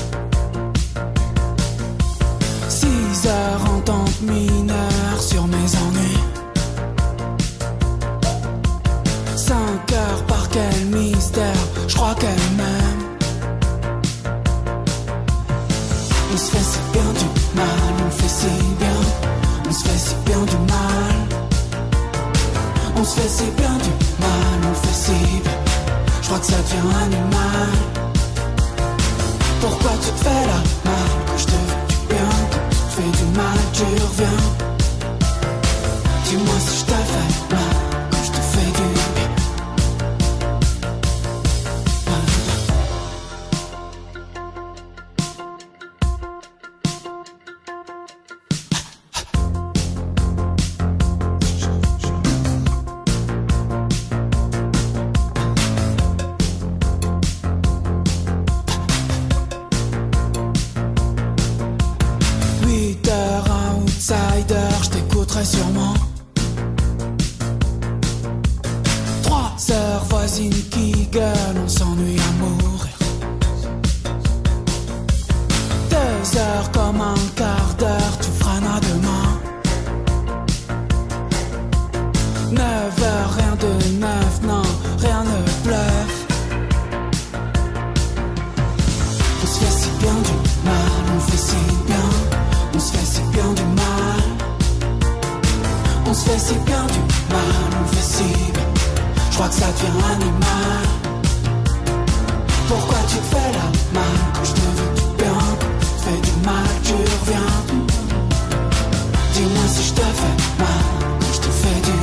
On se fait si bien du mal, on fait si bien, on se fait si bien du mal. On se fait si bien du mal, on fait si bien. Je crois que ça devient animal. Pourquoi tu te fais la mal quand je te veux du bien, tu fais du mal, tu reviens. Dis-moi si je te fais mal quand je te fais du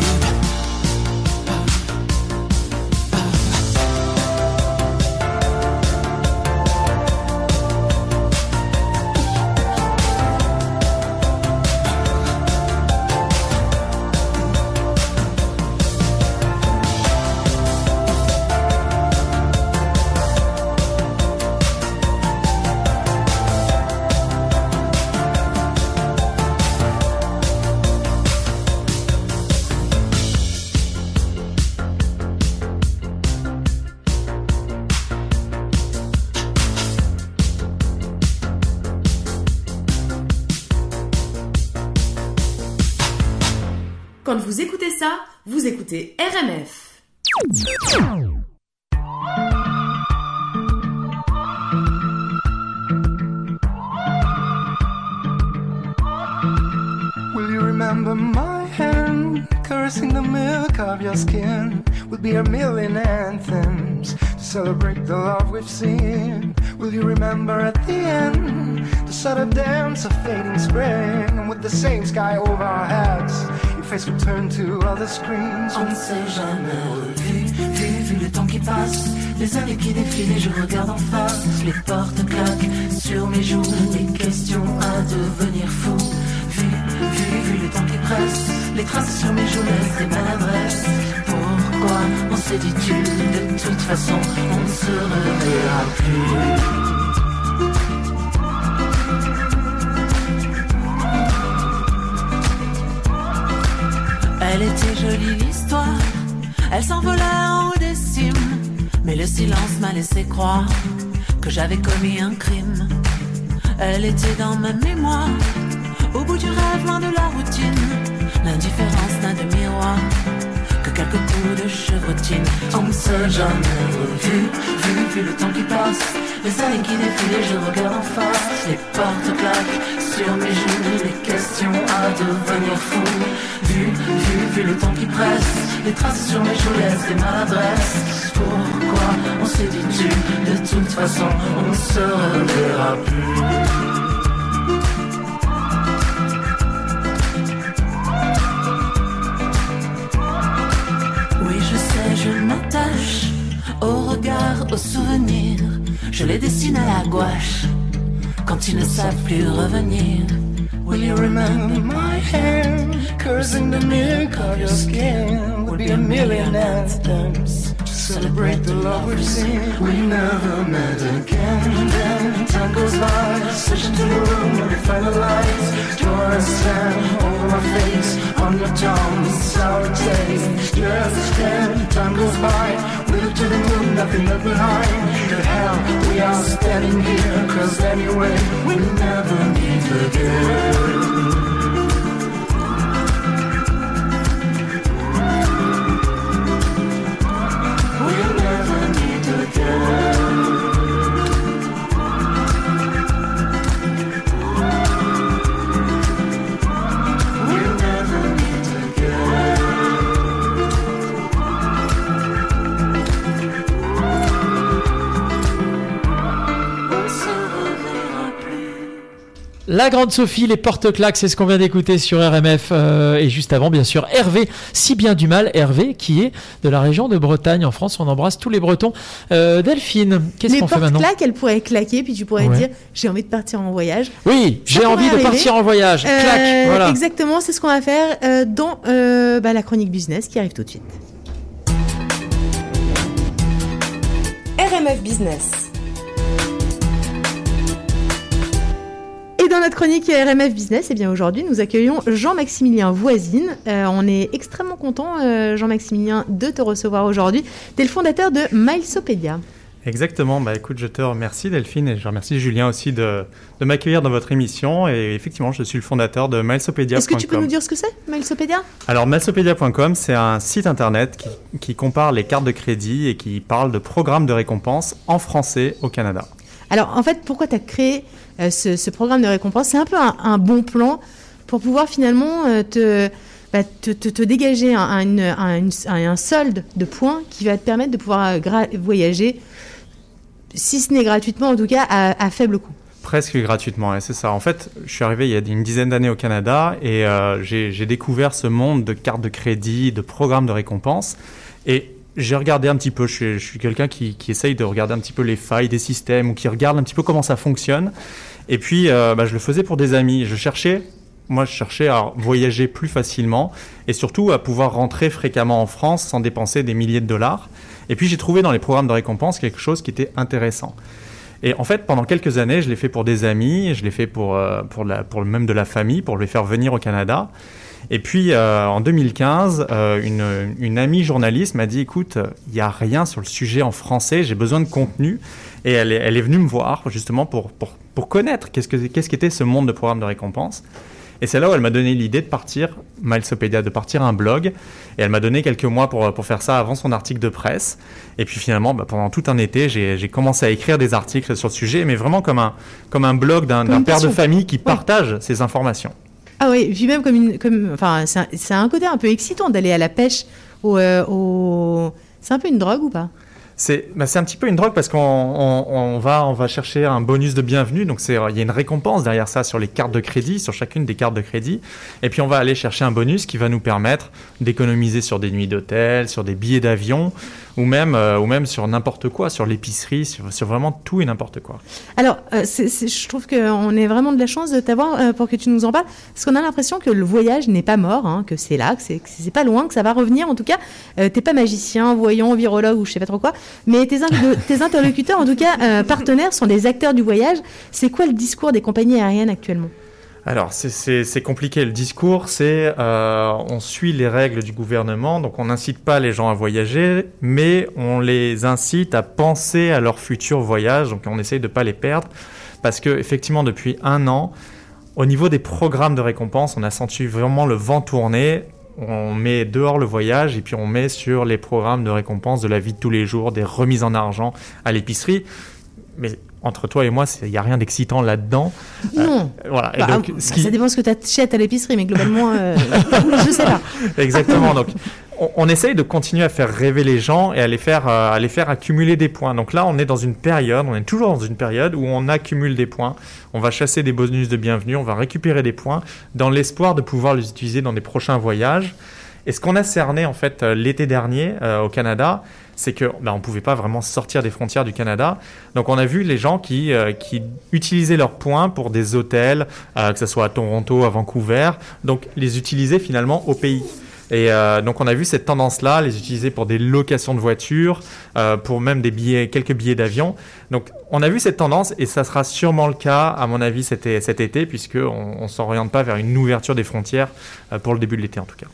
On ne s'est jamais revu, vu, vu le temps qui passe, les années qui défilent et je regarde en face, les portes claquent sur mes joues, des questions à devenir fou, vu, vu, vu le temps qui presse, les traces sur mes joues laissent des maladresses. Pourquoi on s'est dit tu, de toute façon on ne se reverra plus? Elle s'envolait en haut des cimes, mais le silence m'a laissé croire que j'avais commis un crime. Elle était dans ma mémoire, au bout du rêve, loin de la routine. L'indifférence n'a de miroir que quelques coups de chevrotine. On ne s'est jamais revu, vu, vu le temps qui passe. Les années qui défilent je regarde en face. Les portes claquent sur mes joues, les questions à devenir fou. Vu, vu, vu le temps qui presse. Les traces sur mes joues laissent des maladresses. Pourquoi on s'est dit tu De toute façon, on ne se reverra plus? Oui, je sais, je m'attache au regard, au souvenir. Je les dessine à la gouache quand ils ne savent plus revenir. Will you remember my hand cursing the milk of your skin? Would be a million to celebrate the love we've seen. We never met again. Then time goes by, switching to the room where we find the lights. Draw a sand over my face, on your tongue, sour taste. Years extend, time goes by. We look to the moon, nothing left behind. To hell, we are standing here, cause anyway, we never meet again. La grande Sophie, les porte-claques, c'est ce qu'on vient d'écouter sur RMF. euh, et juste avant, bien sûr, Hervé, si bien du mal, Hervé, qui est de la région de Bretagne en France. On embrasse tous les Bretons. Euh, Delphine, qu'est-ce Les qu'on fait maintenant porte-claques, elles pourraient claquer, puis tu pourrais Ouais. dire j'ai envie de partir en voyage. Oui, j'ai envie de partir en voyage. Euh, Clac, voilà. Exactement, c'est ce qu'on va faire euh, dans euh, bah, la chronique business qui arrive tout de suite. RMF Business. Et dans notre chronique RMF Business, eh bien aujourd'hui, nous accueillons Jean-Maximilien Voisine. Euh, on est extrêmement content, euh, Jean-Maximilien, de te recevoir aujourd'hui. Tu es le fondateur de Milesopédia. Exactement, bah écoute, je te remercie Delphine et je remercie Julien aussi de, de m'accueillir dans votre émission. Et effectivement, je suis le fondateur de Milesopédia.com. Est-ce que tu peux nous dire ce que c'est, Milesopédia Alors, Milesopédia.com, c'est un site internet qui, qui compare les cartes de crédit et qui parle de programmes de récompense en français au Canada. Alors, en fait, pourquoi tu as créé ce, ce programme de récompense C'est un peu un, bon plan pour pouvoir finalement euh, te, bah, te, te- dégager un, un- un- solde de points qui va te permettre de pouvoir euh, voyager, si ce n'est gratuitement, en tout cas, à, faible coût. Presque gratuitement, c'est ça. En fait, je suis arrivé il y a une dizaine d'années au Canada et euh, j'ai découvert ce monde de cartes de crédit, de programmes de récompense. Et j'ai regardé un petit peu, je suis, quelqu'un qui essaye de regarder un petit peu les failles des systèmes ou qui regarde un petit peu comment ça fonctionne. Et puis, euh, bah, je le faisais pour des amis. Je cherchais, moi, je cherchais à voyager plus facilement et surtout à pouvoir rentrer fréquemment en France sans dépenser des milliers de dollars. Et puis, j'ai trouvé dans les programmes de récompense quelque chose qui était intéressant. Et en fait, pendant quelques années, je l'ai fait pour des amis, je l'ai fait pour, euh, même de la famille, pour les faire venir au Canada. Et puis, euh, en 2015, euh, une, une amie journaliste m'a dit, écoute, il n'y a rien sur le sujet en français, j'ai besoin de contenu. Et elle est, elle est venue me voir, justement, pour, pour, pour connaître qu'est-ce que- qu'est-ce qu'était ce monde de programme de récompense. Et c'est là où elle m'a donné l'idée de partir, Milesopédia, de partir un blog. Et elle m'a donné quelques mois pour, pour faire ça avant son article de presse. Et puis finalement, bah, pendant tout un été, j'ai commencé à écrire des articles sur le sujet, mais vraiment comme un, comme un blog d'un père de famille qui partage ses informations. Ah oui, puis même comme une, comme, enfin, c'est un, c'est un côté un peu excitant d'aller à la pêche au, euh, au- c'est un peu une drogue ou pas? C'est bah, un petit peu une drogue parce qu'on on, on va, on va chercher un bonus de bienvenue. Donc il y a une récompense derrière ça sur les cartes de crédit, sur chacune des cartes de crédit. Et puis on va aller chercher un bonus qui va nous permettre d'économiser sur des nuits d'hôtel, sur des billets d'avion ou même, euh, ou même sur n'importe quoi, sur l'épicerie, sur, sur vraiment tout et n'importe quoi. Alors, euh, je trouve qu'on est vraiment de la chance de t'avoir euh, pour que tu nous en parles, parce qu'on a l'impression que le voyage n'est pas mort, hein, que c'est là, que c'est pas loin, que ça va revenir. En tout cas, t'es pas magicien, voyant, virologue ou je sais pas trop quoi, mais tes, (laughs) interlocuteurs, en tout cas partenaires, sont des acteurs du voyage. C'est quoi le discours des compagnies aériennes actuellement? Alors, c'est- compliqué. Le discours, c'est euh, on suit les règles du gouvernement, donc on n'incite pas les gens à voyager, mais on les incite à penser à leur futur voyage, donc on essaye de pas les perdre, parce que effectivement, depuis un an, au niveau des programmes de récompense, on a senti vraiment le vent tourner. On met dehors le voyage et puis on met sur les programmes de récompense de la vie de tous les jours, des remises en argent à l'épicerie. Mais entre toi et moi, il n'y a rien d'excitant là-dedans. Euh, Non. voilà. Et Bah, donc, ah, ce qui- Ça dépend ce que tu achètes à l'épicerie, mais globalement, euh, (laughs) je sais pas. Exactement. Donc, on, on essaye de continuer à faire rêver les gens et à les faire, euh, à les faire accumuler des points. Donc là, on est dans une période, on est toujours dans une période où on accumule des points. On va chasser des bonus de bienvenue, on va récupérer des points dans l'espoir de pouvoir les utiliser dans des prochains voyages. Et ce qu'on a cerné en fait euh, l'été dernier au Canada, c'est que ben, on pouvait pas vraiment sortir des frontières du Canada. Donc on a vu les gens qui, euh, qui utilisaient leurs points pour des hôtels, euh, que ce soit à Toronto, à Vancouver, donc les utiliser finalement au pays. Et euh, donc on a vu cette tendance-là, les utiliser pour des locations de voitures, euh, pour même des billets, quelques billets d'avion. Donc on a vu cette tendance et ça sera sûrement le cas à mon avis cet, été puisque on, on s'oriente pas vers une ouverture des frontières euh, pour le début de l'été en tout cas.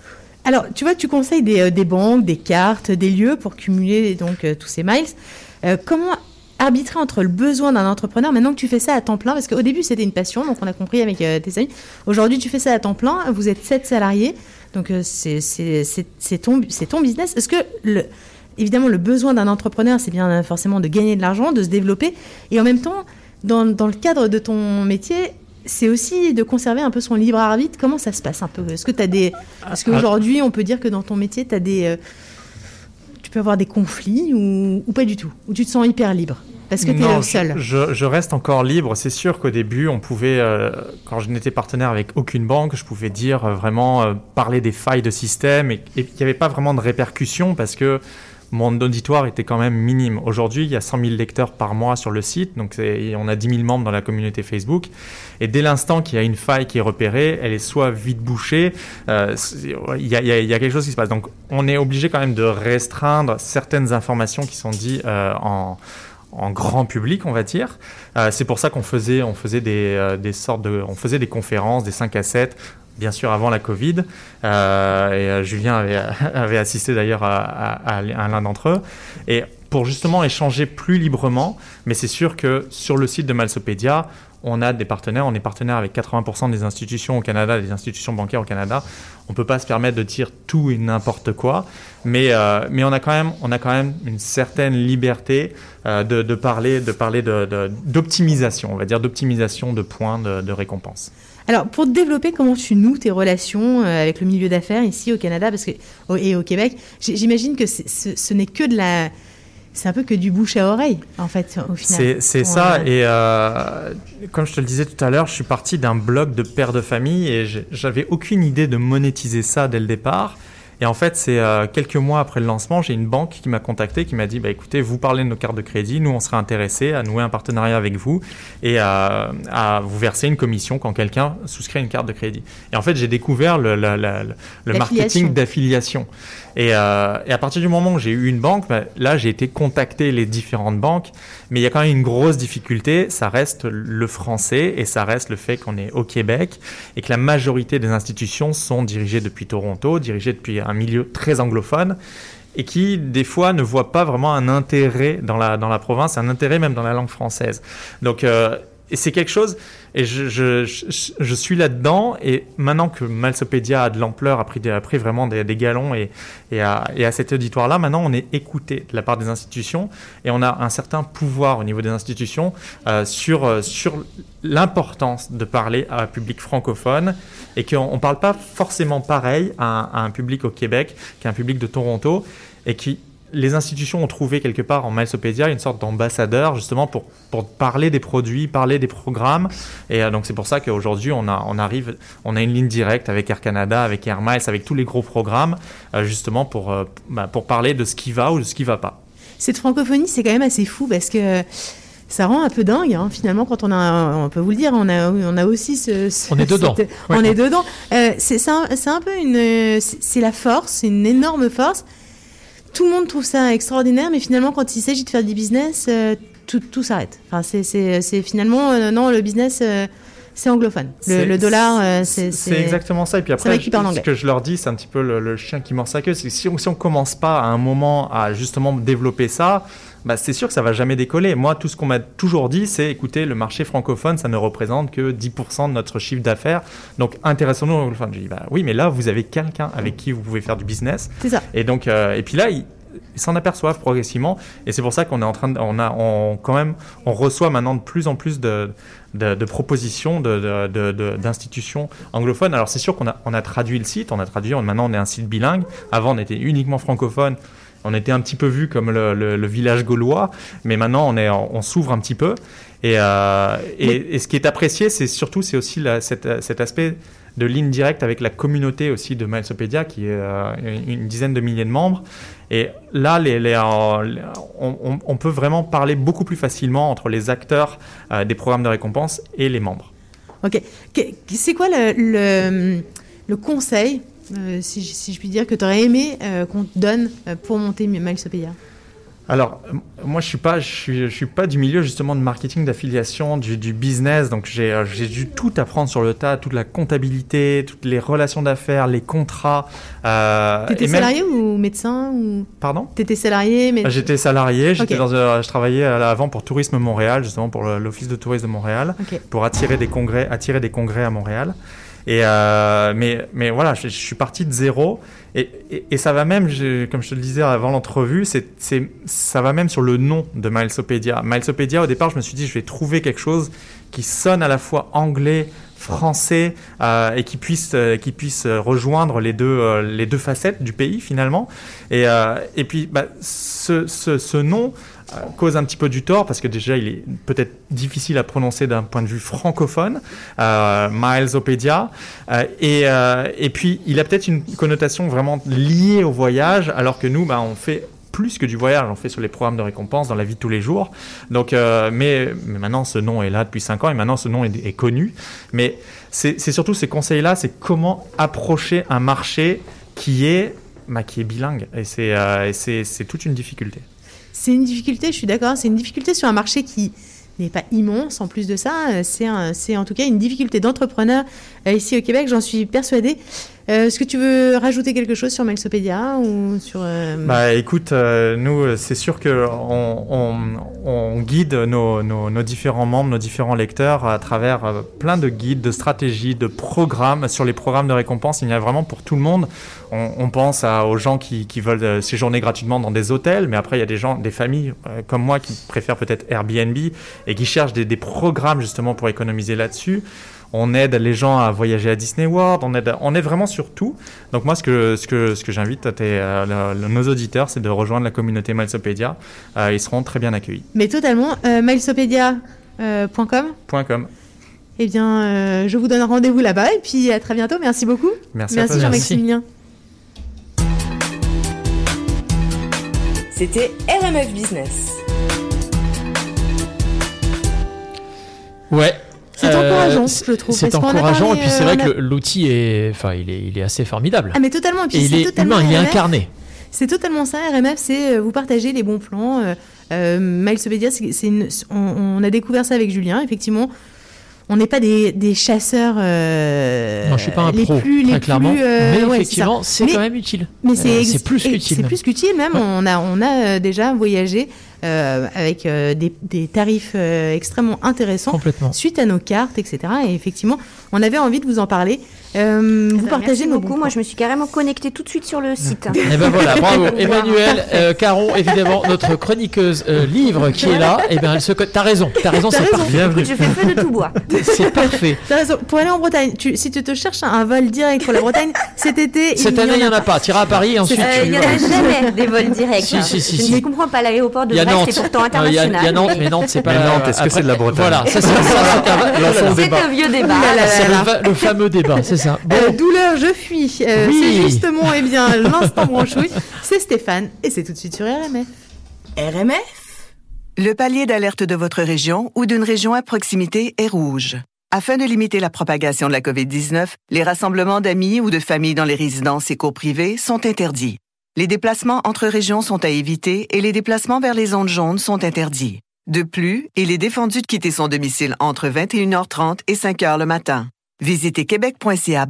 Alors, tu vois, tu conseilles des, euh, des banques, des cartes, des lieux pour cumuler donc euh, tous ces miles. Euh, comment arbitrer entre le besoin d'un entrepreneur maintenant que tu fais ça à temps plein? Parce qu'au début, c'était une passion, donc on a compris avec tes amis. Aujourd'hui, tu fais ça à temps plein, vous êtes sept salariés, donc c'est ton, business. Est-ce que, évidemment, le besoin d'un entrepreneur, c'est bien forcément de gagner de l'argent, de se développer, et en même temps, dans le cadre de ton métier, c'est aussi de conserver un peu son libre arbitre. Comment ça se passe un peu? Est-ce que tu as des. Est-ce Ah. qu'aujourd'hui, on peut dire que dans ton métier, tu as des. euh, tu peux avoir des conflits ou, ou pas du tout? Ou tu te sens hyper libre? Parce que tu es seul Je, je- je reste encore libre. C'est sûr qu'au début, on pouvait, euh, quand je n'étais partenaire avec aucune banque, je pouvais dire euh, vraiment euh, parler des failles de système et et il n'y avait pas vraiment de répercussions parce que mon auditoire était quand même minime. Aujourd'hui, il y a 100 000 lecteurs par mois sur le site, donc on a 10 000 membres dans la communauté Facebook. Et dès l'instant qu'il y a une faille qui est repérée, elle est soit vite bouchée, euh, il y, a, quelque chose qui se passe. Donc on est obligé quand même de restreindre certaines informations qui sont dites euh, en grand public, on va dire. Euh, c'est pour ça qu'on faisait, des sortes de, on faisait des conférences, des 5 à 7, bien sûr avant la Covid. Euh, et euh, Julien avait, (laughs) assisté d'ailleurs à, à- l'un d'entre eux. Et pour justement échanger plus librement, mais c'est sûr que sur le site de Malsopédia, on a des partenaires, on est partenaire avec 80% des institutions au Canada, des institutions bancaires au Canada. On peut pas se permettre de dire tout et n'importe quoi, mais, euh, mais on, a quand même, on a quand même une certaine liberté de, parler, de parler de- d'optimisation, on va dire d'optimisation de points de récompense. Alors, pour développer, comment tu noues tes relations euh, avec le milieu d'affaires ici au Canada? Parce que, et au Québec J'imagine que ce, ce n'est que de la. C'est un peu que du bouche à oreille, en fait, au final. C'est ça. Et euh, comme je te le disais tout à l'heure, je suis parti d'un blog de père de famille et j'avais aucune idée de monétiser ça dès le départ. Et en fait, c'est euh, quelques mois après le lancement, j'ai une banque qui m'a contacté, qui m'a dit bah, écoutez, vous parlez de nos cartes de crédit, nous on serait intéressés à nouer un partenariat avec vous et à, à vous verser une commission quand quelqu'un souscrit une carte de crédit. Et en fait, j'ai découvert le, la- la- le- le L'affiliation. marketing d'affiliation. Et, euh, et à partir du moment où j'ai eu une banque, bah, là j'ai été contacter les différentes banques, mais il y a quand même une grosse difficulté, ça reste le français et ça reste le fait qu'on est au Québec et que la majorité des institutions sont dirigées depuis Toronto, dirigées depuis un milieu très anglophone et qui des fois ne voient pas vraiment un intérêt dans la, dans la province, un intérêt même dans la langue française. Donc euh, et c'est quelque chose, et je, suis là-dedans, et maintenant que Malsopédia a de l'ampleur, a pris, a pris vraiment des, galons, et, à, et à cet auditoire-là, maintenant on est écouté de la part des institutions, et on a un certain pouvoir au niveau des institutions euh, sur, euh, sur l'importance de parler à un public francophone, et qu'on ne parle pas forcément pareil à un, à un public au Québec qu'à un public de Toronto, et qui les institutions ont trouvé quelque part en Milesopédia une sorte d'ambassadeur justement pour, pour parler des produits, parler des programmes. Et euh, donc c'est pour ça qu'aujourd'hui on, a, on arrive, on a une ligne directe avec Air Canada, avec Air Miles, avec tous les gros programmes, euh, justement pour, euh, bah, pour parler de ce qui va ou de ce qui va pas. Cette francophonie, c'est quand même assez fou parce que ça rend un peu dingue, hein, finalement, quand on a, on peut vous le dire, on a, on a aussi ce. ce- On est dedans. cette- on est dedans. Euh, c'est c'est un, c'est un peu une. C'est c'est la force, c'est une énorme force. Tout le monde trouve ça extraordinaire, mais finalement, quand il s'agit de faire du business, euh, tout, tout s'arrête. Enfin, c'est- finalement, euh, non, le business, euh, c'est anglophone. Le, dollar, c'est C'est exactement ça. Et puis après, ce que je leur dis, c'est un petit peu le, le chien qui mord sa queue. C'est si on, si on commence pas à un moment à justement développer ça, bah, c'est sûr que ça va jamais décoller. Moi, tout ce qu'on m'a toujours dit, c'est écoutez, le marché francophone, ça ne représente que 10% de notre chiffre d'affaires. Donc, intéressons-nous aux anglophones. J'ai dit, bah oui, mais là, vous avez quelqu'un avec qui vous pouvez faire du business. C'est ça. Et donc, euh, et puis là, ils ils s'en aperçoivent progressivement. Et c'est pour ça qu'on est en train de, on a, on, quand même, on reçoit maintenant de plus en plus de, de, de propositions d'institutions anglophones. Alors c'est sûr qu'on a, on a traduit le site, on a traduit, on- maintenant on est un site bilingue. Avant on était uniquement francophone. On était un petit peu vu comme le, le- le village gaulois, mais maintenant on, est, on s'ouvre un petit peu. Et, euh, et, et ce qui est apprécié, c'est surtout c'est aussi la- cet, cet aspect de ligne directe avec la communauté aussi de Milesopédia, qui est euh, une une dizaine de milliers de membres. Et là, les, les, euh, on, peut vraiment parler beaucoup plus facilement entre les acteurs des programmes de récompense et les membres. Ok. C'est quoi le, le, le conseil, euh, si, je- si je puis dire, que tu aurais aimé euh, qu'on te donne euh, pour monter Milesopedia Alors, euh, moi, je suis pas, je suis, je suis pas du milieu justement de marketing, d'affiliation, du, du business. Donc, j'ai, euh, j'ai dû tout apprendre sur le tas, toute la comptabilité, toutes les relations d'affaires, les contrats. Euh, T'étais même- salarié ou médecin ou... Pardon? T'étais salarié, mais... Ah, J'étais salarié, j'étais Ok. dans, un- je travaillais euh, avant pour Tourisme Montréal, justement pour l'Office de tourisme de Montréal, pour attirer des congrès, attirer des congrès à Montréal. Et euh, mais mais voilà, je, suis parti de zéro et, et, et ça va même, je- comme je te le disais avant l'entrevue, c'est c'est ça va même sur le nom de Milesopedia. Milesopedia, au départ, je me suis dit je vais trouver quelque chose qui sonne à la fois anglais, français euh, et qui puisse euh, qui puisse rejoindre les deux euh, les deux facettes du pays finalement. Et et puis bah, ce, ce, ce nom cause un petit peu du tort parce que déjà il est peut-être difficile à prononcer d'un point de vue francophone, euh, Milesopedia, euh, et, euh, et puis il a peut-être une connotation vraiment liée au voyage, alors que nous, bah, on fait plus que du voyage, on fait sur les programmes de récompense dans la vie de tous les jours. Donc, euh, mais, maintenant ce nom est là depuis 5 ans et maintenant ce nom est, connu. Mais c'est surtout ces conseils-là, c'est comment approcher un marché qui est, bah, qui est bilingue et c'est euh, toute une difficulté. C'est une difficulté, je suis d'accord. C'est une difficulté sur un marché qui n'est pas immense. En plus de ça, euh, c'est en tout cas une difficulté d'entrepreneur euh, ici au Québec, j'en suis persuadée. Euh, Est-ce que tu veux rajouter quelque chose sur Melsopédia ou sur... euh, Bah écoute, euh, nous, c'est sûr que on, guide nos, différents membres, nos différents lecteurs à travers plein de guides, de stratégies, de programmes. Sur les programmes de récompense, il y en a vraiment pour tout le monde. On, pense aux gens qui, veulent séjourner gratuitement dans des hôtels, mais après il y a des gens, des familles comme moi qui préfèrent peut-être Airbnb et qui cherchent des programmes justement pour économiser là-dessus. On aide les gens à voyager à Disney World, on aide, on aide vraiment sur tout. Donc moi, ce que, ce que, ce que j'invite à tes, euh, nos auditeurs, c'est de rejoindre la communauté Milesopédia. Euh, ils seront très bien accueillis. Mais totalement. Euh, Milesopédia.com Point .com. Eh bien, euh, je vous donne rendez-vous là-bas et puis à très bientôt. Merci beaucoup. Merci toi. Jean-Maximilien. C'était RMF Business. Ouais. C'est Euh, encourageant, je trouve, C'est encourageant et puis c'est euh, vrai on que l'outil est, enfin, il est, il est assez formidable. Ah mais totalement. Et puis Et il est totalement humain, il est RMF. incarné. C'est totalement ça. RMF, c'est euh, vous partagez les bons plans. Euh, euh, Milesopédia, c'est on, on a découvert ça avec Julien. Effectivement, on n'est pas des, des chasseurs. Euh, Non, je suis pas un les pro, plus, très clairement. plus, euh, mais ouais, effectivement, c'est quand même utile. Mais c'est Euh, plus qu'utile. C'est plus qu'utile même. On a, on a euh, déjà voyagé euh, avec euh, des, des tarifs euh, extrêmement intéressants suite à nos cartes, etc. Et effectivement, on avait envie de vous en parler. Euh, vous partagez beaucoup. Moi, je me suis carrément connectée tout de suite sur le site. Et ben voilà, bravo. Emmanuel euh, Caron, évidemment, notre chroniqueuse euh, livre qui est là. Et ben elle se. T'as raison, t'as raison, c'est parfait. Bienvenue. Je fais feu de tout bois. C'est parfait. T'as raison. Pour aller en Bretagne, tu- si tu te cherches un vol direct pour la Bretagne, cet été, Cette année, il n'y en a pas. Tu iras à Paris et ensuite. Euh, tu Il n'y en a jamais des vols directs. Si, si, si, je si. ne comprends pas. L'aéroport de Brest pourtant Euh, Il y a- international. il y a Nantes, mais Nantes, c'est pas. Nantes, est-ce que c'est de la Bretagne Voilà, ça, c'est ça, c'est un- vieux débat. C'est le fameux débat, c'est ça. Bon, Euh, douleur, je fuis. Euh, Oui. C'est justement eh bien (laughs) l'instant branchouille. C'est Stéphane et c'est tout de suite sur RMF. RMF Le palier d'alerte de votre région ou d'une région à proximité est rouge. Afin de limiter la propagation de la COVID-19, les rassemblements d'amis ou de familles dans les résidences et cours privées sont interdits. Les déplacements entre régions sont à éviter et les déplacements vers les zones jaunes sont interdits. De plus, il est défendu de quitter son domicile entre 21h30 et 5h le matin. Visitez québec.ca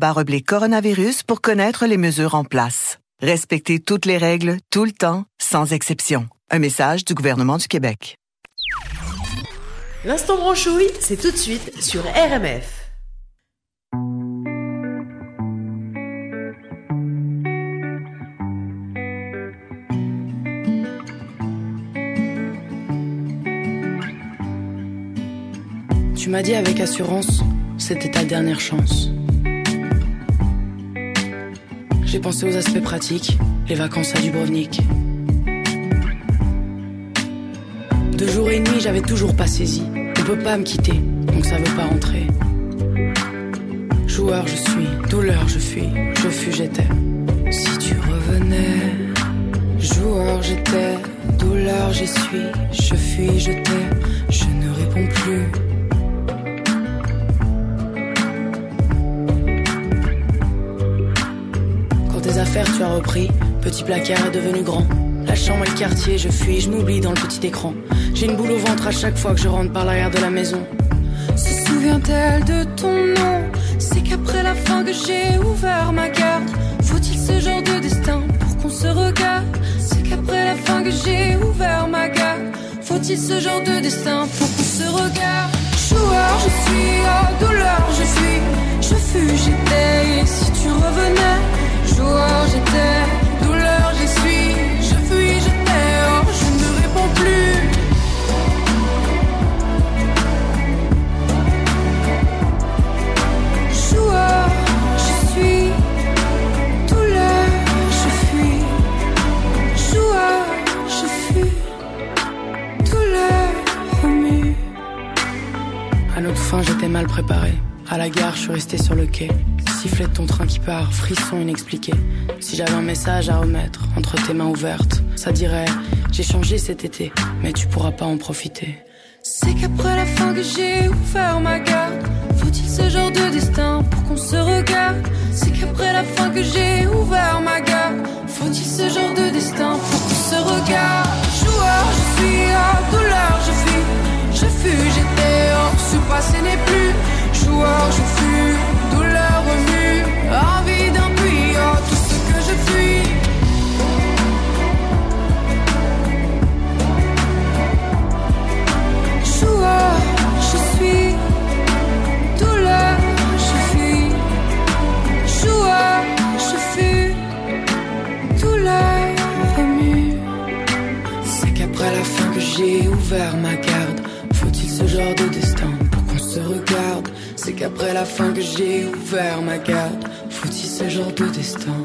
coronavirus pour connaître les mesures en place. Respectez toutes les règles, tout le temps, sans exception. Un message du gouvernement du Québec. L'instant branchouille, c'est tout de suite sur RMF. Tu m'as dit avec assurance, c'était ta dernière chance. J'ai pensé aux aspects pratiques, les vacances à Dubrovnik. Deux jours et demi, j'avais toujours pas saisi. On peut pas me quitter, donc ça veut pas rentrer. Joueur, je suis, douleur, je fuis, je fus, j'étais. Si tu revenais, joueur, j'étais, douleur, j'y suis, je fuis, je t'ai, je ne réponds plus. Tu as repris, petit placard est devenu grand. La chambre et le quartier, je fuis, je m'oublie dans le petit écran. J'ai une boule au ventre à chaque fois que je rentre par l'arrière de la maison. Se souvient-elle de ton nom? C'est qu'après la fin que j'ai ouvert ma carte. Faut-il ce genre de destin pour qu'on se regarde? C'est qu'après la fin que j'ai ouvert ma carte. Faut-il ce genre de destin pour qu'on se regarde? Joueur, je suis, oh douleur, je suis, je fus, j'étais. Si tu revenais, joueur, j'étais, douleur, j'y je fuis, j'étais. Oh, je ne réponds plus. Joueur, je suis, douleur, je fuis. Joueur, je fuis, douleur, remue. À notre fin, j'étais mal préparé. À la gare, je suis resté sur le quai. Sifflet de ton train qui part, frisson inexpliqué. Si j'avais un message à remettre entre tes mains ouvertes, ça dirait J'ai changé cet été, mais tu pourras pas en profiter. C'est qu'après la fin que j'ai ouvert ma garde. Faut-il ce genre de destin pour qu'on se regarde? C'est qu'après la fin que j'ai ouvert ma garde. Faut-il ce genre de destin pour qu'on se regarde? Joueur, je suis, oh, douleur, je fuis. Je fus, j'étais, oh, ce passé n'est plus. Joueur, je fus, douleur remue. Envie d'un puits, oh, tout ce que je fuis. Joueur, je suis, douleur, je fuis. Joueur, je fus, douleur remue. C'est qu'après la fin que j'ai ouvert ma garde. Faut-il ce genre de destin pour qu'on se regarde? C'est qu'après la fin que j'ai ouvert ma garde. Faut-il ce genre de destin